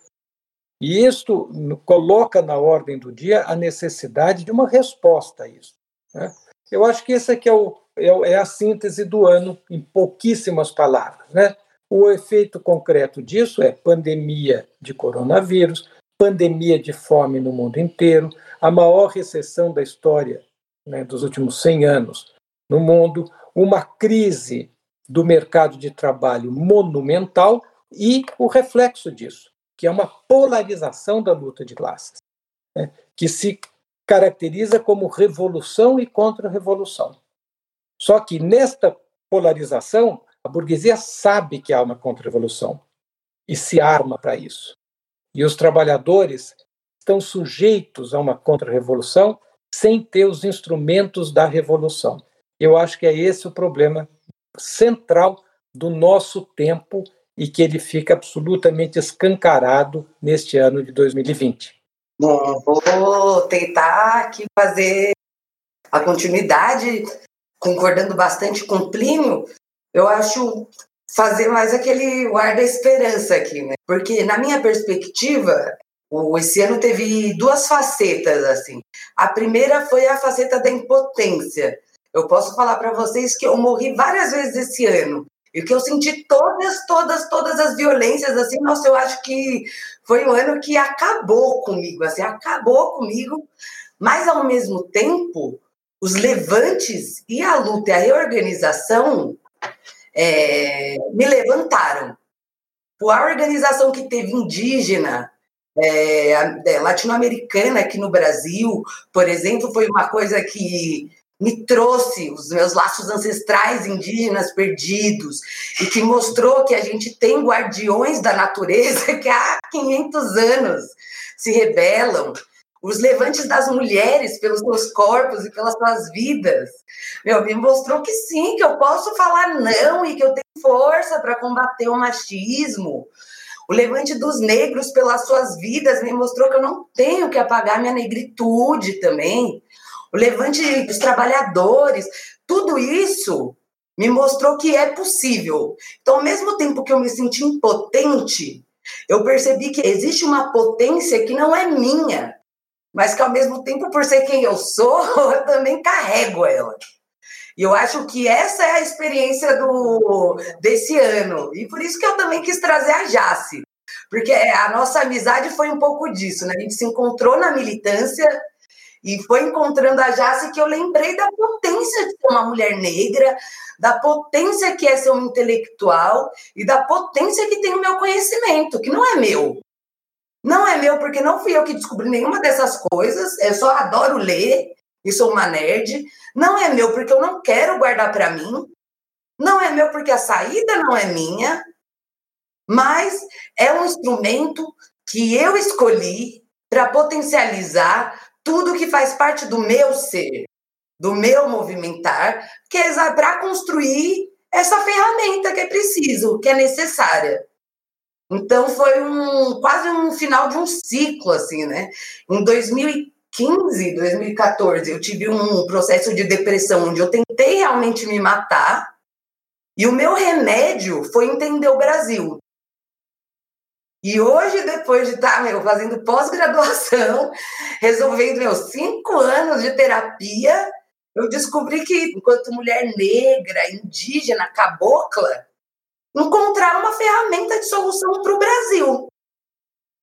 E isto coloca na ordem do dia a necessidade de uma resposta a isso. Né? Eu acho que esse aqui é, o, é, é, a síntese do ano, em pouquíssimas palavras. Né? O efeito concreto disso é pandemia de coronavírus, pandemia de fome no mundo inteiro, a maior recessão da história né, dos últimos 100 anos no mundo, uma crise do mercado de trabalho monumental e o reflexo disso, que é uma polarização da luta de classes, né, que se caracteriza como revolução e contra-revolução. Só que nesta polarização, a burguesia sabe que há uma contra-revolução e se arma para isso. E os trabalhadores estão sujeitos a uma contra-revolução sem ter os instrumentos da revolução. Eu acho que é esse o problema central do nosso tempo e que ele fica absolutamente escancarado neste ano de 2020. Bom, vou tentar aqui fazer a continuidade, concordando bastante com o Plínio. Eu acho fazer mais aquele ar da esperança aqui, né? Porque na minha perspectiva, esse ano teve duas facetas assim. A primeira foi a faceta da impotência, eu posso falar para vocês que eu morri várias vezes esse ano. E que eu senti todas, todas, todas as violências, assim, nossa, eu acho que foi um ano que acabou comigo, assim, acabou comigo. Mas, ao mesmo tempo, os levantes e a luta e a reorganização é, me levantaram. A organização que teve indígena, é, é, latino-americana aqui no Brasil, por exemplo, foi uma coisa que me trouxe os meus laços ancestrais indígenas perdidos e que mostrou que a gente tem guardiões da natureza que há 500 anos se rebelam. Os levantes das mulheres pelos seus corpos e pelas suas vidas. Meu, me mostrou que sim, que eu posso falar não e que eu tenho força para combater o machismo. O levante dos negros pelas suas vidas me mostrou que eu não tenho que apagar minha negritude também o levante dos trabalhadores, tudo isso me mostrou que é possível. Então, ao mesmo tempo que eu me senti impotente, eu percebi que existe uma potência que não é minha, mas que ao mesmo tempo, por ser quem eu sou, eu também carrego ela. E eu acho que essa é a experiência do desse ano. E por isso que eu também quis trazer a Jace. Porque a nossa amizade foi um pouco disso, né? A gente se encontrou na militância, e foi encontrando a Jace que eu lembrei da potência de ser uma mulher negra, da potência que é ser um intelectual e da potência que tem o meu conhecimento, que não é meu. Não é meu porque não fui eu que descobri nenhuma dessas coisas, eu só adoro ler e sou uma nerd. Não é meu porque eu não quero guardar para mim. Não é meu porque a saída não é minha. Mas é um instrumento que eu escolhi para potencializar tudo que faz parte do meu ser, do meu movimentar, que é para construir essa ferramenta que é preciso, que é necessária. Então foi um quase um final de um ciclo assim, né? Em 2015, 2014, eu tive um processo de depressão onde eu tentei realmente me matar. E o meu remédio foi entender o Brasil. E hoje, depois de estar meu, fazendo pós-graduação, resolvendo meus cinco anos de terapia, eu descobri que, enquanto mulher negra, indígena, cabocla, encontrar uma ferramenta de solução para o Brasil.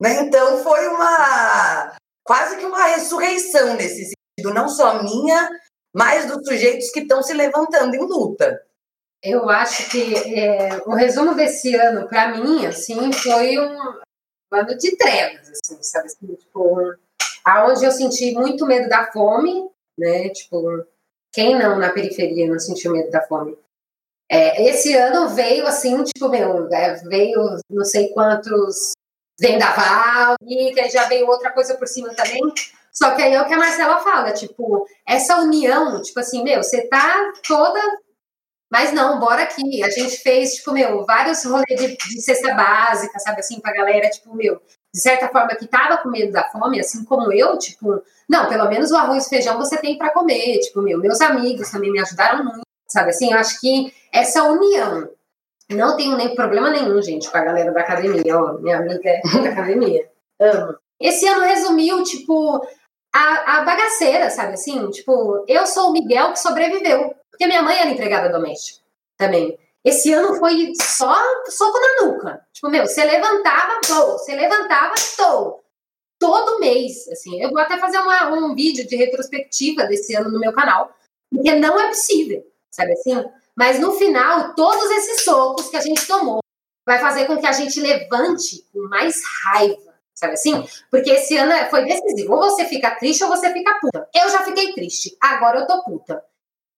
Né? Então, foi uma quase que uma ressurreição nesse sentido, não só minha, mas dos sujeitos que estão se levantando em luta. Eu acho que é, o resumo desse ano, para mim, assim, foi um, ano de trevas, assim, sabe? Assim, tipo, aonde eu senti muito medo da fome, né? Tipo, quem não na periferia não sentiu medo da fome? É, esse ano veio assim, tipo, meu, é, veio não sei quantos vendaval, e que já veio outra coisa por cima também. Só que aí é o que a Marcela fala, tipo, essa união, tipo assim, meu, você tá toda mas não, bora aqui. A gente fez, tipo, meu, vários rolês de, de cesta básica, sabe assim, pra galera, tipo, meu, de certa forma que tava com medo da fome, assim como eu, tipo, não, pelo menos o arroz e feijão você tem para comer, tipo, meu, meus amigos também me ajudaram muito, sabe assim, eu acho que essa união, não tenho nem problema nenhum, gente, com a galera da academia, ó, minha amiga é da academia, amo. Esse ano resumiu, tipo, a, a bagaceira, sabe assim, tipo, eu sou o Miguel que sobreviveu, porque minha mãe era empregada doméstica também. Esse ano foi só soco na nuca. Tipo, meu, você levantava, tô. Você levantava, tô. Todo mês, assim. Eu vou até fazer uma, um vídeo de retrospectiva desse ano no meu canal, porque não é possível, sabe assim? Mas no final, todos esses socos que a gente tomou vai fazer com que a gente levante com mais raiva, sabe assim? Porque esse ano foi decisivo. Ou você fica triste ou você fica puta. Eu já fiquei triste, agora eu tô puta.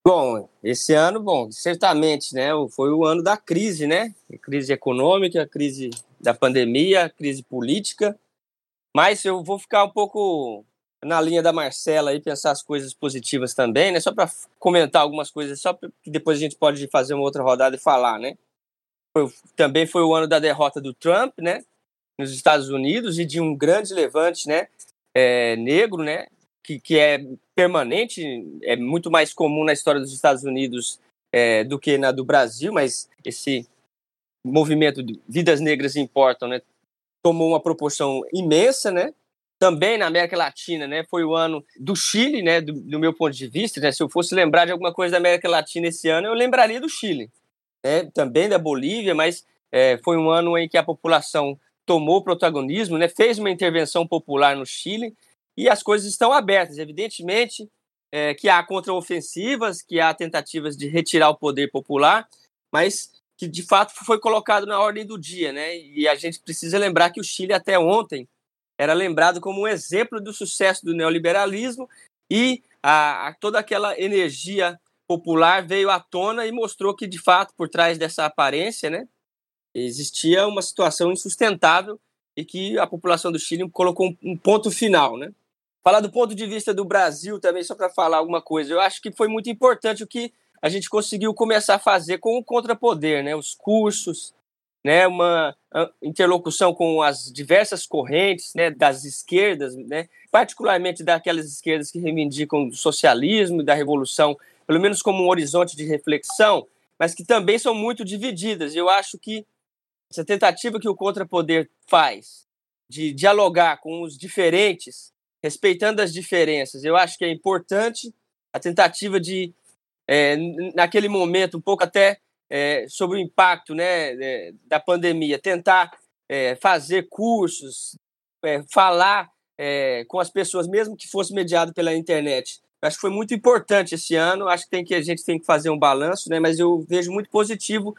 Bom, esse ano, bom, certamente, né, foi o ano da crise, né? Crise econômica, crise da pandemia, crise política. Mas eu vou ficar um pouco na linha da Marcela e pensar as coisas positivas também, né? Só para comentar algumas coisas, só que depois a gente pode fazer uma outra rodada e falar, né? Foi, também foi o ano da derrota do Trump, né? Nos Estados Unidos e de um grande levante, né? É, negro, né? que, que é permanente, é muito mais comum na história dos Estados Unidos é, do que na do Brasil, mas esse movimento de vidas negras importam, né, tomou uma proporção imensa, né? Também na América Latina, né, foi o ano do Chile, né, do, do meu ponto de vista, né, se eu fosse lembrar de alguma coisa da América Latina esse ano, eu lembraria do Chile, né, também da Bolívia, mas é, foi um ano em que a população tomou protagonismo, né, fez uma intervenção popular no Chile e as coisas estão abertas. Evidentemente é, que há contraofensivas, que há tentativas de retirar o poder popular, mas que de fato foi colocado na ordem do dia, né? E a gente precisa lembrar que o Chile até ontem era lembrado como um exemplo do sucesso do neoliberalismo e a, a, toda aquela energia popular veio à tona e mostrou que de fato por trás dessa aparência, né, existia uma situação insustentável e que a população do Chile colocou um, um ponto final, né? Falar do ponto de vista do Brasil também, só para falar alguma coisa. Eu acho que foi muito importante o que a gente conseguiu começar a fazer com o contrapoder, né? Os cursos, né? Uma interlocução com as diversas correntes, né? Das esquerdas, né? Particularmente daquelas esquerdas que reivindicam o socialismo e da revolução, pelo menos como um horizonte de reflexão, mas que também são muito divididas. Eu acho que essa tentativa que o contrapoder faz de dialogar com os diferentes respeitando as diferenças. Eu acho que é importante a tentativa de, é, naquele momento, um pouco até é, sobre o impacto né, é, da pandemia, tentar é, fazer cursos, é, falar com as pessoas, mesmo que fosse mediado pela internet. Acho que foi muito importante esse ano. Acho que, tem que a gente tem que fazer um balanço, né, mas eu vejo muito positivo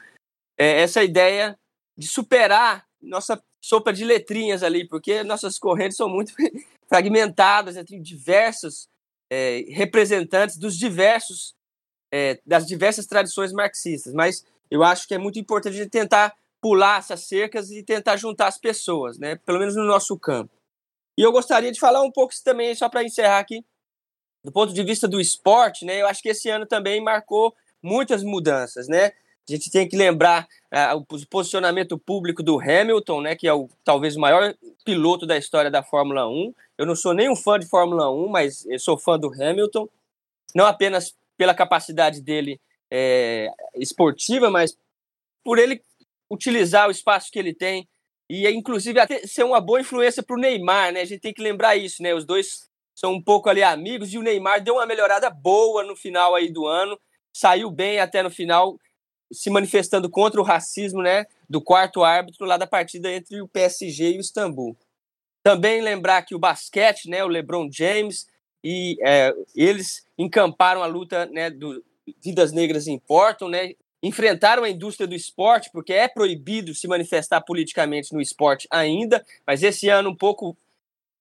essa ideia de superar nossa sopa de letrinhas ali, porque nossas correntes são muito fragmentadas entre diversos é, representantes dos diversos é, das diversas tradições marxistas. Mas eu acho que é muito importante a gente tentar pular essas cercas e tentar juntar as pessoas, né? Pelo menos no nosso campo. E eu gostaria de falar um pouco também, só para encerrar aqui, do ponto de vista do esporte, né? Eu acho que esse ano também marcou muitas mudanças, né? A gente tem que lembrar uh, o posicionamento público do Hamilton, né, que é o, talvez o maior piloto da história da Fórmula 1. Eu não sou nem um fã de Fórmula 1, mas eu sou fã do Hamilton, não apenas pela capacidade dele é, esportiva, mas por ele utilizar o espaço que ele tem e, inclusive, até ser uma boa influência para o Neymar, né? A gente tem que lembrar isso, né? Os dois são um pouco ali amigos e o Neymar deu uma melhorada boa no final aí do ano, saiu bem até no final, se manifestando contra o racismo, né? Do quarto árbitro lá da partida entre o PSG e o Istambul. Também lembrar que o basquete, né? O LeBron James e é, eles encamparam a luta, né? Do Vidas Negras Importam, né? enfrentaram a indústria do esporte, porque é proibido se manifestar politicamente no esporte ainda, mas esse ano um pouco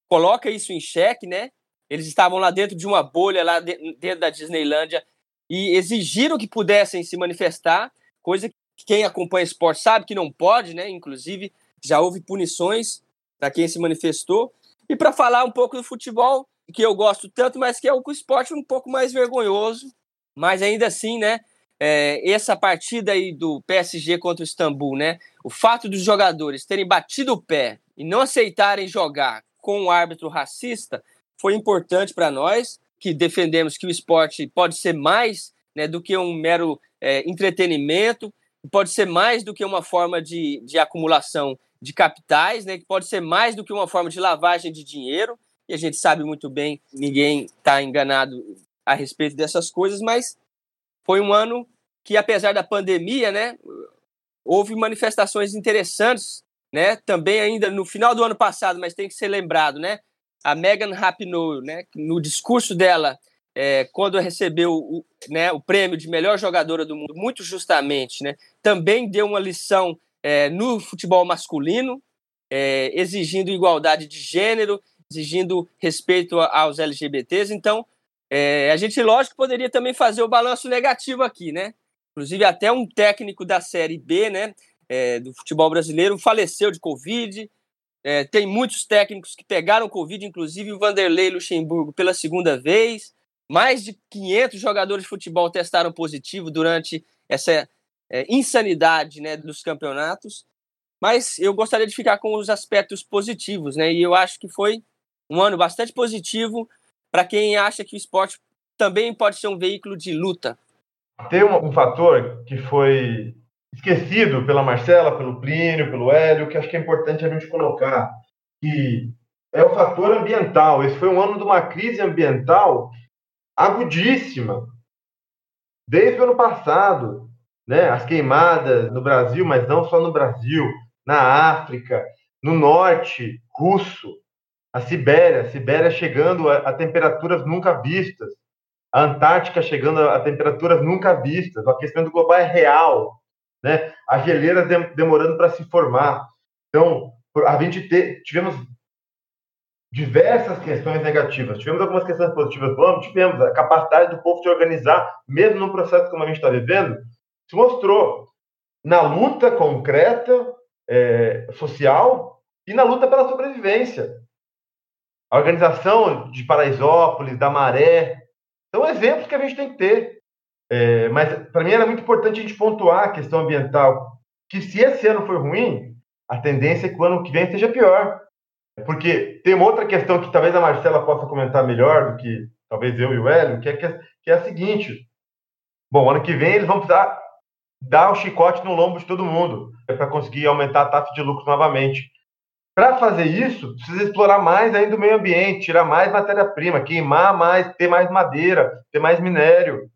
coloca isso em xeque, né? Eles estavam lá dentro de uma bolha, lá dentro da Disneylândia, e exigiram que pudessem se manifestar, coisa que quem acompanha esporte sabe que não pode, né? Inclusive, já houve punições para quem se manifestou. E para falar um pouco do futebol, que eu gosto tanto, mas que é o esporte um pouco mais vergonhoso, mas ainda assim, né? é, essa partida aí do PSG contra o Istambul, né? O fato dos jogadores terem batido o pé e não aceitarem jogar com um árbitro racista foi importante para nós, que defendemos que o esporte pode ser mais né, do que um mero é, entretenimento, pode ser mais do que uma forma de, de acumulação de capitais, né, pode ser mais do que uma forma de lavagem de dinheiro, e a gente sabe muito bem, ninguém está enganado a respeito dessas coisas, mas foi um ano que, apesar da pandemia, né, houve manifestações interessantes, né, também ainda no final do ano passado, mas tem que ser lembrado, né, a Megan Rapinoe, né, no discurso dela, é, quando recebeu o, né, o prêmio de melhor jogadora do mundo, muito justamente, né, também deu uma lição é, no futebol masculino, é, exigindo igualdade de gênero, exigindo respeito aos LGBTs. Então, é, a gente, lógico, poderia também fazer o balanço negativo aqui, né? Inclusive, até um técnico da Série B, né, é, do futebol brasileiro, faleceu de Covid. É, tem muitos técnicos que pegaram Covid, inclusive o Vanderlei Luxemburgo pela segunda vez. Mais de 500 jogadores de futebol testaram positivo durante essa é, insanidade né, dos campeonatos. Mas eu gostaria de ficar com os aspectos positivos, né? E eu acho que foi um ano bastante positivo para quem acha que o esporte também pode ser um veículo de luta. Tem um, um, fator que foi esquecido pela Marcela, pelo Plínio, pelo Hélio, que acho que é importante a gente colocar, que é o fator ambiental. Esse foi um ano de uma crise ambiental agudíssima. Desde o ano passado, né? as queimadas no Brasil, mas não só no Brasil, na África, no norte russo, a Sibéria, a Sibéria chegando a, a temperaturas nunca vistas, a Antártica chegando a, a temperaturas nunca vistas, o aquecimento global é real, né? As geleiras de, demorando para se formar. Então, a gente te, tivemos diversas questões negativas, tivemos algumas questões positivas, vamos, tivemos a capacidade do povo de organizar, mesmo num processo como a gente está vivendo, se mostrou na luta concreta é, social e na luta pela sobrevivência. A organização de Paraisópolis, da Maré, são exemplos que a gente tem que ter. É, mas para mim era muito importante a gente pontuar a questão ambiental, que se esse ano foi ruim, a tendência é que o ano que vem seja pior. Porque tem uma outra questão que talvez a Marcela possa comentar melhor do que talvez eu e o Hélio, que é, que é a seguinte: bom, ano que vem eles vão precisar dar o chicote no lombo de todo mundo para conseguir aumentar a taxa de lucro novamente. Para fazer isso, precisa explorar mais ainda o meio ambiente, tirar mais matéria-prima, queimar mais, ter mais madeira, ter mais minério,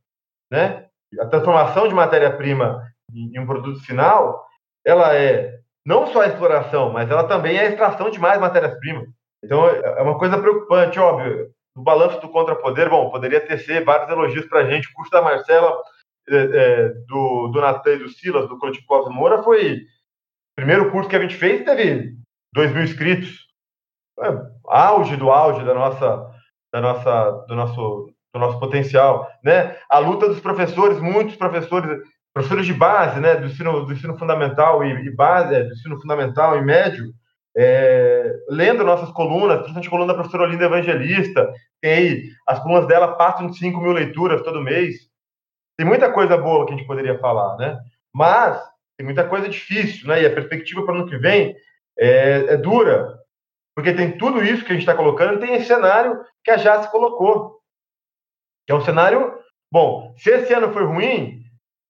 né? A transformação de matéria-prima em um produto final, ela é não só a exploração, mas ela também é a extração de mais matérias-primas. Então, é uma coisa preocupante, óbvio. No balanço do contrapoder, bom, poderia tecer vários elogios para a gente. O curso da Marcela, é, é, do, do Natan e do Silas, do Coletivo Cosmo Moura, foi o primeiro curso que a gente fez, teve 2 mil inscritos. É, auge do auge da nossa, da nossa, do nosso, do nosso potencial, né? A luta dos professores, muitos professores, professores de base, né? Do ensino, do ensino fundamental e, e base, é, do ensino fundamental e médio, é, lendo nossas colunas, principalmente a coluna da professora Olinda Evangelista, tem aí, as colunas dela passam de 5 mil leituras todo mês. Tem muita coisa boa que a gente poderia falar, né? Mas tem muita coisa difícil, né? E a perspectiva para o ano que vem é, é dura, porque tem tudo isso que a gente está colocando, tem esse cenário que a Jace colocou, que é um cenário bom. Se esse ano foi ruim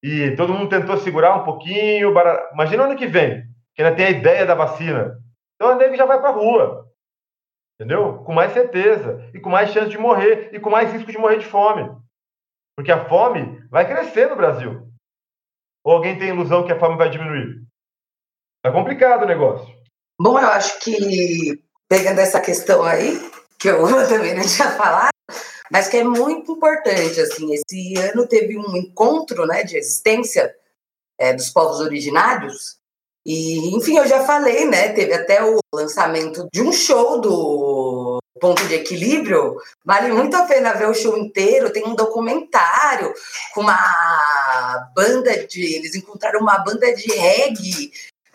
e todo mundo tentou segurar um pouquinho, imagina o ano que vem, que ainda tem a ideia da vacina. Então a nego já vai para a rua, entendeu? Com mais certeza e com mais chance de morrer e com mais risco de morrer de fome, porque a fome vai crescer no Brasil. Ou alguém tem ilusão que a fome vai diminuir? Tá complicado o negócio. Bom, eu acho que, pegando essa questão aí, que eu também não tinha falado, mas que é muito importante, assim, esse ano teve um encontro, né, de existência é, dos povos originários, e, enfim, eu já falei, né, teve até o lançamento de um show do Ponto de Equilíbrio, vale muito a pena ver o show inteiro, tem um documentário com uma banda de, eles encontraram uma banda de reggae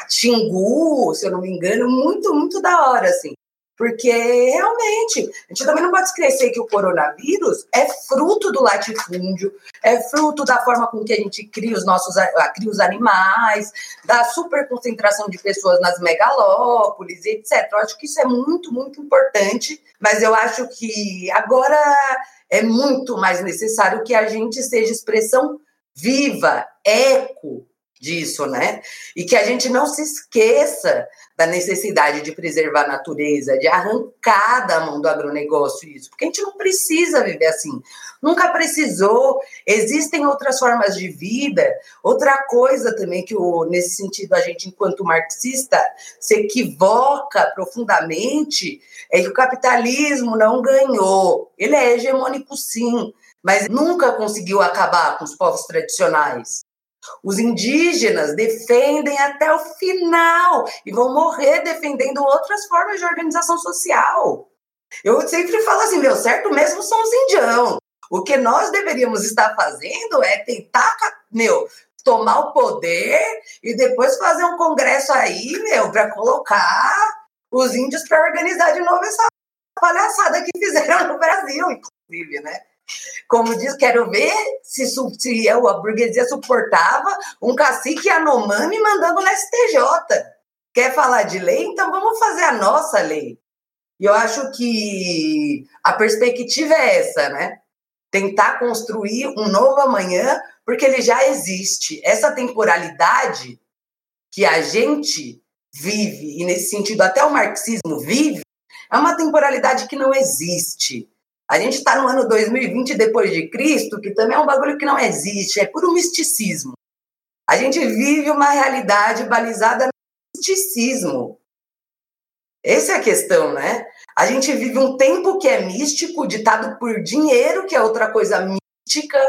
Xingu, se eu não me engano, muito, muito da hora, assim. Porque realmente, a gente também não pode esquecer que o coronavírus é fruto do latifúndio, é fruto da forma com que a gente cria os nossos cria os animais, da superconcentração de pessoas nas megalópolis, etc. Eu acho que isso é muito, muito importante, mas eu acho que agora é muito mais necessário que a gente seja expressão viva, eco disso, né? E que a gente não se esqueça da necessidade de preservar a natureza, de arrancar da mão do agronegócio isso, porque a gente não precisa viver assim. Nunca precisou. Existem outras formas de vida. Outra coisa também que, o, nesse sentido, a gente, enquanto marxista, se equivoca profundamente é que o capitalismo não ganhou. Ele é hegemônico, sim, mas nunca conseguiu acabar com os povos tradicionais. Os indígenas defendem até o final e vão morrer defendendo outras formas de organização social. Eu sempre falo assim, meu, certo mesmo são os indianos. O que nós deveríamos estar fazendo é tentar, meu, tomar o poder e depois fazer um congresso aí, meu, para colocar os índios para organizar de novo essa palhaçada que fizeram no Brasil, inclusive, né? Como diz, quero ver se, se a burguesia suportava um cacique Anomami mandando no STJ. Quer falar de lei? Então vamos fazer a nossa lei. E eu acho que a perspectiva é essa, né? Tentar construir um novo amanhã, porque ele já existe. Essa temporalidade que a gente vive, e nesse sentido até o marxismo vive, é uma temporalidade que não existe. A gente está no ano 2020 depois de Cristo, que também é um bagulho que não existe, é puro misticismo. A gente vive uma realidade balizada no misticismo. Essa é a questão, né? A gente vive um tempo que é místico, ditado por dinheiro, que é outra coisa mística,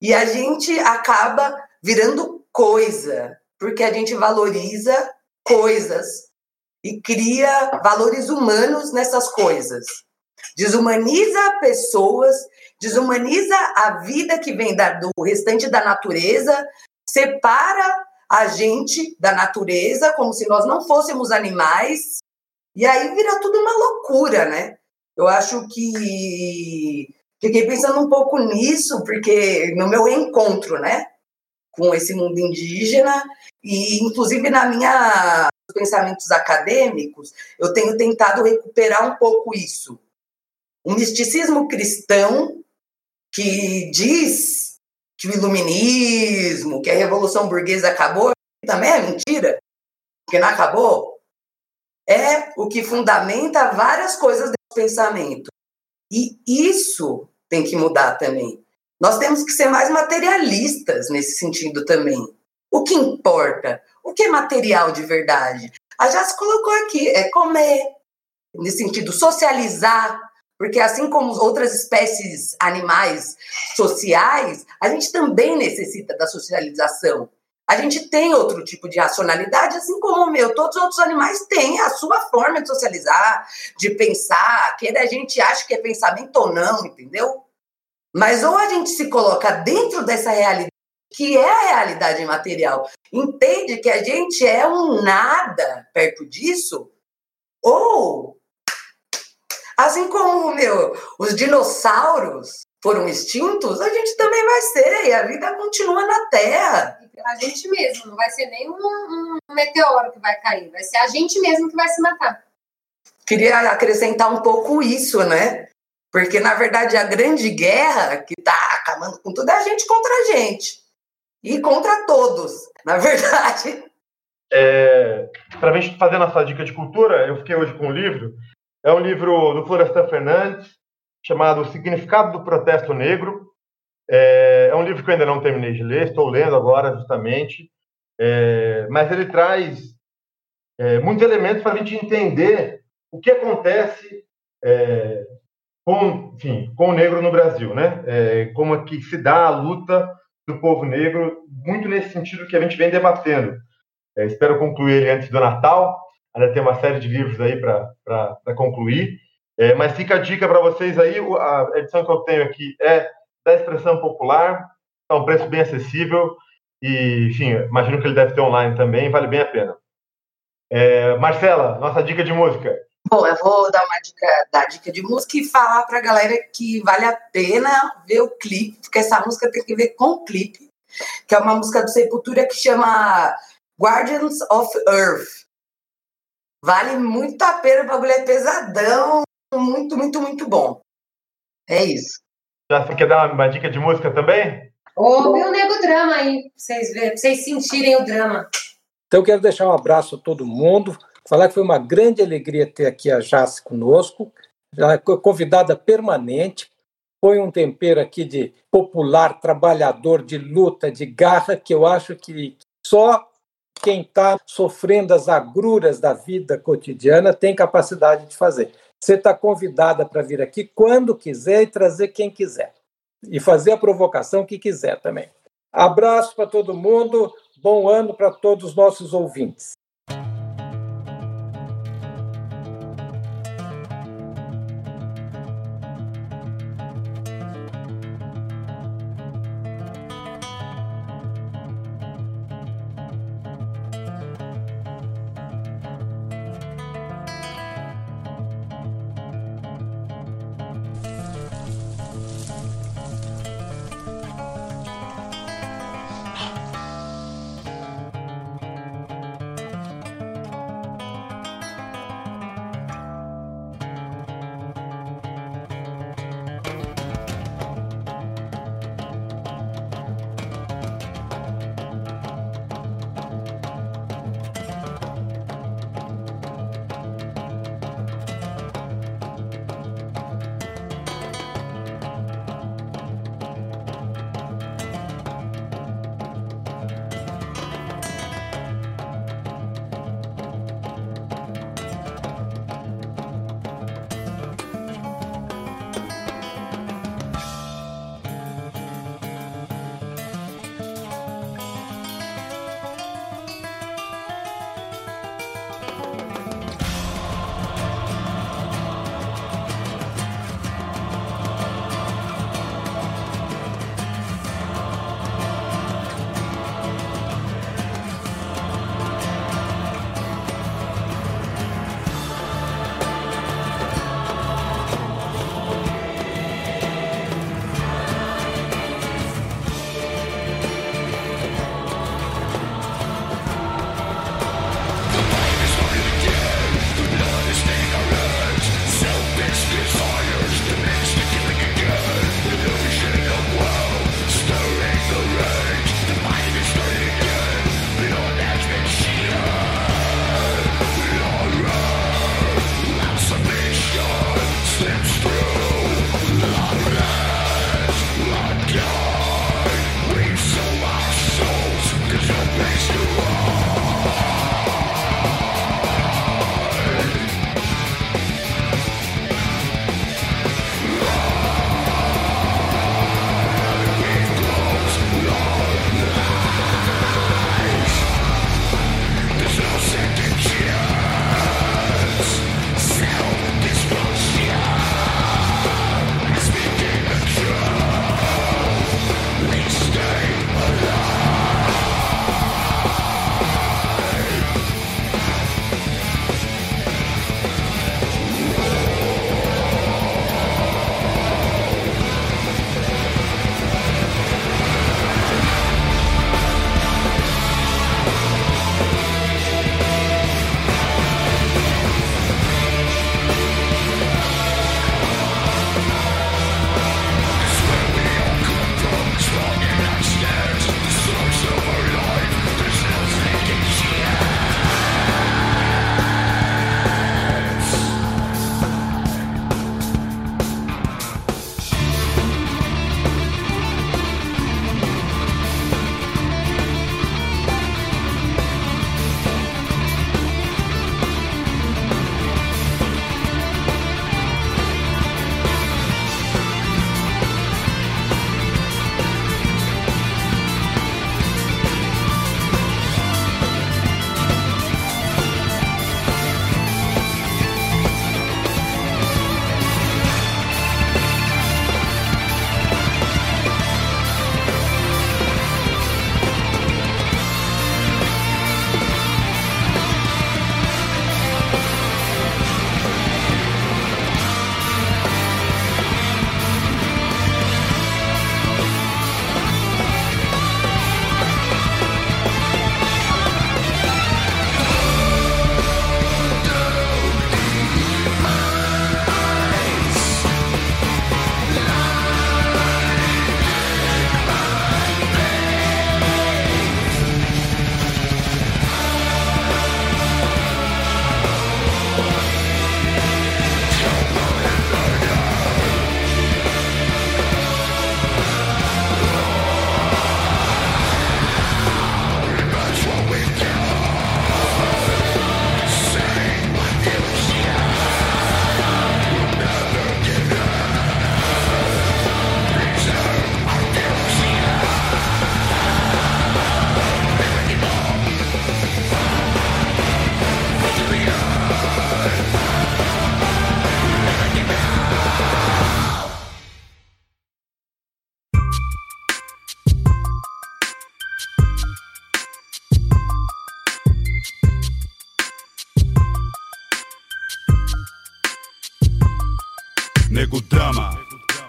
e a gente acaba virando coisa, porque a gente valoriza coisas e cria valores humanos nessas coisas desumaniza pessoas, desumaniza a vida que vem da, do restante da natureza, separa a gente da natureza como se nós não fôssemos animais, e aí vira tudo uma loucura, né? Eu acho que fiquei pensando um pouco nisso, porque no meu encontro, né, com esse mundo indígena, e inclusive na minha pensamentos acadêmicos, eu tenho tentado recuperar um pouco isso um misticismo cristão que diz que o iluminismo, que a revolução burguesa acabou, também é mentira, que não acabou, é o que fundamenta várias coisas desse pensamento. E isso tem que mudar também. Nós temos que ser mais materialistas nesse sentido também. O que importa? O que é material de verdade? A já se colocou aqui, é comer, nesse sentido, socializar, porque assim como outras espécies animais sociais, a gente também necessita da socialização. A gente tem outro tipo de racionalidade, assim como o meu. Todos os outros animais têm a sua forma de socializar, de pensar, que a gente acha que é pensamento ou não, entendeu? Mas ou a gente se coloca dentro dessa realidade, que é a realidade material, entende que a gente é um nada perto disso, ou Assim como, meu, os dinossauros foram extintos, a gente também vai ser, e a vida continua na Terra. A gente mesmo, não vai ser nem um, um meteoro que vai cair, vai ser a gente mesmo que vai se matar. Queria acrescentar um pouco isso, né? Porque, na verdade, a grande guerra que está acabando com tudo é a gente contra a gente. E contra todos, na verdade. É, Para a gente fazer nossa dica de cultura, eu fiquei hoje com um livro. É um livro do Florestan Fernandes, chamado O Significado do Protesto Negro. É, é, um livro que eu ainda não terminei de ler, estou lendo agora, justamente. É, mas ele traz é, muitos elementos para a gente entender o que acontece é, com, enfim, com o negro no Brasil, né? É, como é que se dá a luta do povo negro, muito nesse sentido que a gente vem debatendo. É, espero concluir ele antes do Natal, ainda tem uma série de livros aí para concluir, é, mas fica a dica para vocês aí, a edição que eu tenho aqui é da expressão popular, é um preço bem acessível, e, enfim, imagino que ele deve ter online também, vale bem a pena. É, Marcela, nossa dica de música. Bom, eu vou dar uma dica, dar dica de música e falar para a galera que vale a pena ver o clipe, porque essa música tem que ver com o clipe, que é uma música do Sepultura que chama Guardians of Earth. Vale muito a pena, o bagulho é pesadão, muito, muito, muito bom. É isso. Já você quer dar uma dica de música também? Ouve o Nego Drama aí, pra vocês, verem, pra vocês sentirem o drama. Então, eu quero deixar um abraço a todo mundo. Falar que foi uma grande alegria ter aqui a Jace conosco, convidada permanente. Põe um tempero aqui de popular, trabalhador, de luta, de garra, que eu acho que só quem está sofrendo as agruras da vida cotidiana tem capacidade de fazer. Você está convidada para vir aqui quando quiser e trazer quem quiser. E fazer a provocação que quiser também. Abraço para todo mundo, bom ano para todos os nossos ouvintes.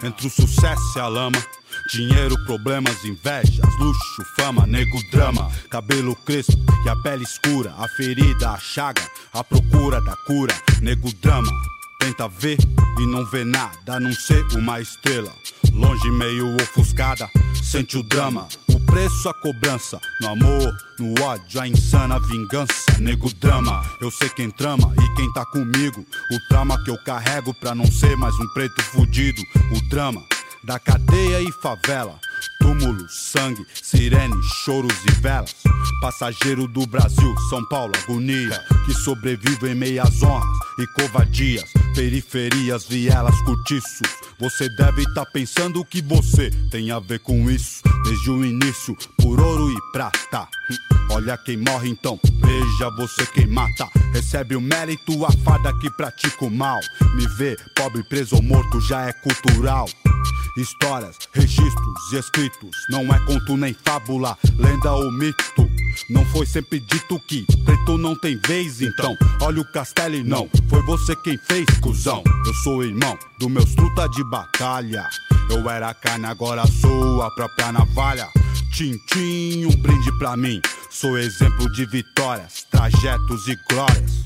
Entre o sucesso e a lama. Dinheiro, problemas, invejas, luxo, fama, nego drama, cabelo crespo e a pele escura, a ferida, a chaga, a procura da cura, nego drama. Tenta ver e não vê nada, a não ser uma estrela. Longe, meio ofuscada, sente o drama. Preço, a cobrança. No amor, no ódio, a insana vingança. Nego drama, eu sei quem trama e quem tá comigo. O trauma que eu carrego pra não ser mais um preto fudido. O drama da cadeia e favela. Túmulo, sangue, sirene, choros e velas. Passageiro do Brasil, São Paulo, agonia. Que sobrevive em meias honras e covardias. Periferias, vielas, cortiços. Você deve estar tá pensando que você tem a ver com isso. Desde o início, por ouro e prata. Olha quem morre então, veja você quem mata. Recebe o mérito, a fada que pratica o mal. Me vê, pobre, preso ou morto, já é cultural. Histórias, registros e escritos. Não é conto nem fábula, lenda ou mito. Não foi sempre dito que preto não tem vez, então. Olha o castelo e não, foi você quem fez, cuzão. Eu sou irmão do meus truta de batalha. Eu era carne, agora sou a própria navalha. Tintim, um brinde pra mim. Sou exemplo de vitórias, trajetos e glórias.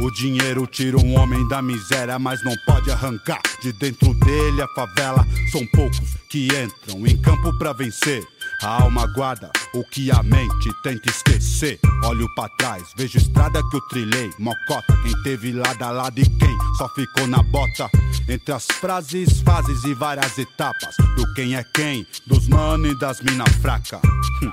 O dinheiro tira um homem da miséria, mas não pode arrancar de dentro dele a favela. São poucos que entram em campo pra vencer. A alma guarda o que a mente tenta esquecer. Olho para trás, vejo estrada que eu trilhei. Mocota, quem teve lado a lado e quem só ficou na bota. Entre as frases, fases e várias etapas. Do quem é quem, dos mano e das mina fraca. Hum.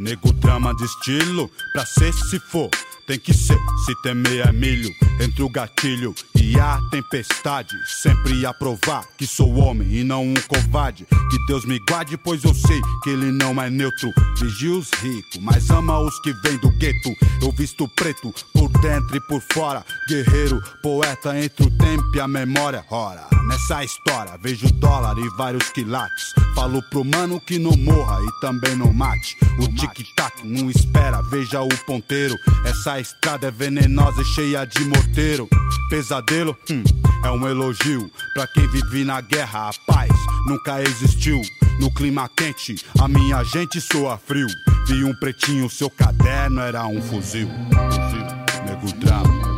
Nego drama de estilo, pra ser se for. Tem que ser, se temer é milho, entre o gatilho e a tempestade. Sempre a provar que sou homem e não um covarde. Que Deus me guarde, pois eu sei que ele não é neutro. Vigia os ricos, mas ama os que vêm do gueto. Eu visto preto por dentro e por fora. Guerreiro, poeta entre o tempo e a memória. Ora, nessa história vejo dólar e vários quilates. Falo pro mano que não morra e também não mate. O tic-tac não espera, veja o ponteiro. Essa estrada é venenosa e cheia de morteiro. Pesadelo, hum, é um elogio. Pra quem vive na guerra, a paz nunca existiu. No clima quente, a minha gente soa frio. Vi um pretinho, seu caderno era um fuzil. Fuzil, nego drama.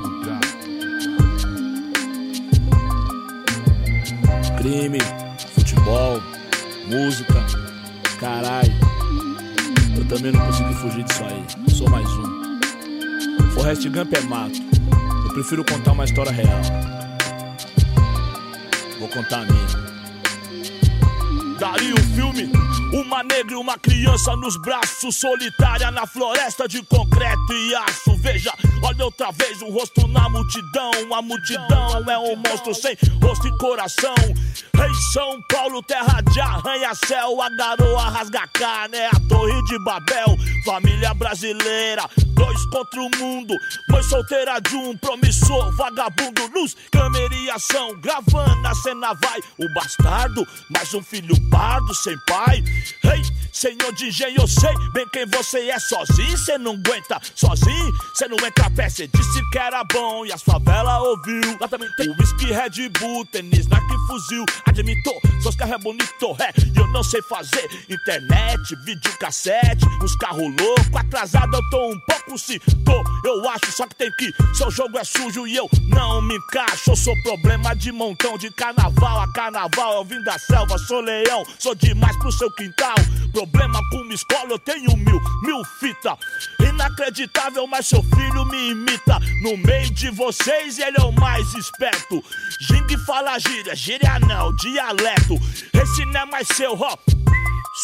Crime, futebol, música, caralho. Eu também não consegui fugir disso aí. Sou mais um. Forrest Gump é mato. Prefiro contar uma história real. Vou contar a minha. Daria um filme, uma negra e uma criança nos braços, solitária na floresta de concreto e aço. Veja, olha outra vez o rosto na multidão. A multidão é um monstro sem rosto e coração. Rei São Paulo, terra de arranha-céu. A garoa rasga carne, é a torre de Babel. Família brasileira, dois contra o mundo. Mãe solteira de um promissor, vagabundo. Luz, câmera e ação. Gravando a cena vai. O bastardo, mais um filho pardo, sem pai. Rei, senhor de engenho, eu sei bem quem você é. Sozinho, cê não aguenta. Sozinho, cê não entra a pé. Cê disse que era bom e as favelas ouviu. Lá também tem whisky, Red Bull, tênis, Nike, fuzil admitou, seus carros é bonito, é, e eu não sei fazer internet, vídeo cassete, uns carros loucos, atrasado eu tô um pouco tô, eu acho, só que tem que, seu jogo é sujo e eu não me encaixo, eu sou problema de montão de carnaval a carnaval, eu vim da selva, sou leão, sou demais pro seu quintal, problema com uma escola, eu tenho mil, mil fita, inacreditável, mas seu filho me imita, no meio de vocês ele é o mais esperto, Jing fala gíria, gíria não, dialeto. Esse não é mais seu rap.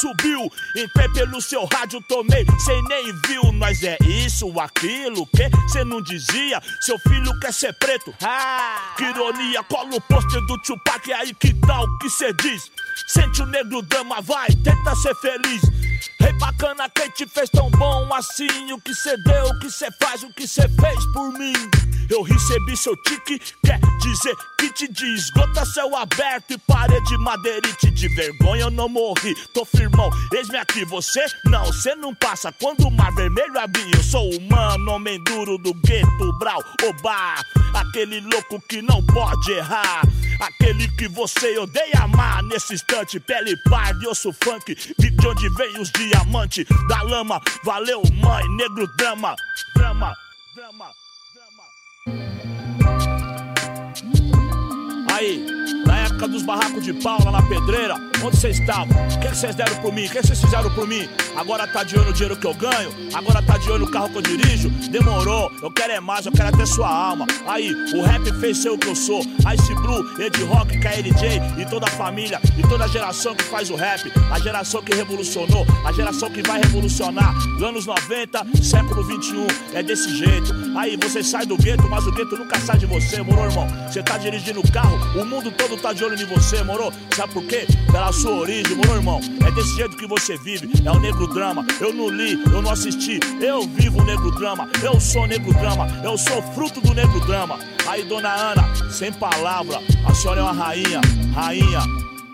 Subiu pé pelo seu rádio, tomei, cê nem viu. Nós é isso, aquilo, que cê não dizia. Seu filho quer ser preto. Ah, que ironia, cola o pôster do Tupac, é aí que tal que cê diz? Sente o negro dama, vai, tenta ser feliz. Rei bacana, quem te fez tão bom assim? O que cê deu, o que cê faz, o que cê fez por mim? Eu recebi seu tique, quer dizer que te diz. Gota céu aberto e parede madeirite. De vergonha eu não morri, tô firmão. Eis-me aqui, você não, você não passa. Quando o mar vermelho abrir, eu sou humano, homem duro do gueto, brau, oba. Aquele louco que não pode errar. Aquele que você odeia amar nesse instante. Pele parda e osso funk. De onde vem os diamantes da lama. Valeu, mãe, negro. Drama, drama, drama. Aí, época dos barracos de pau lá na pedreira, onde vocês estavam? O que vocês deram por mim? O que vocês fizeram por mim? Agora tá de olho no dinheiro que eu ganho? Agora tá de olho no carro que eu dirijo? Demorou, eu quero é mais, eu quero até sua alma. Aí, o rap fez ser o que eu sou. Ice Blue, Ed Rock, KLJ e toda a família e toda a geração que faz o rap. A geração que revolucionou, a geração que vai revolucionar. Anos 90, século 21, é desse jeito. Aí você sai do gueto, mas o gueto nunca sai de você, moro, irmão? Você tá dirigindo o carro, o mundo todo tá de olho em você, moro? Sabe por quê? Pela sua origem, moro, irmão? É desse jeito que você vive, é o negro drama. Eu não li, eu não assisti, eu vivo o negro drama. Eu sou negro drama, eu sou fruto do negro drama. Aí, dona Ana, sem palavra, a senhora é uma rainha, rainha.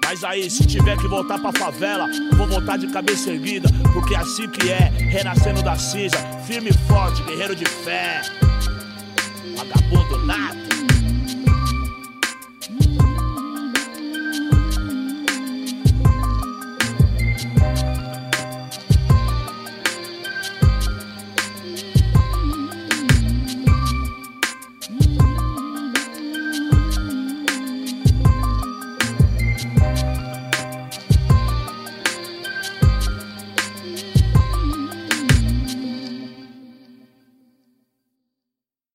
Mas aí, se tiver que voltar pra favela, vou voltar de cabeça erguida, porque é assim que é, renascendo da cinza, firme e forte, guerreiro de fé. Vagabundo nato.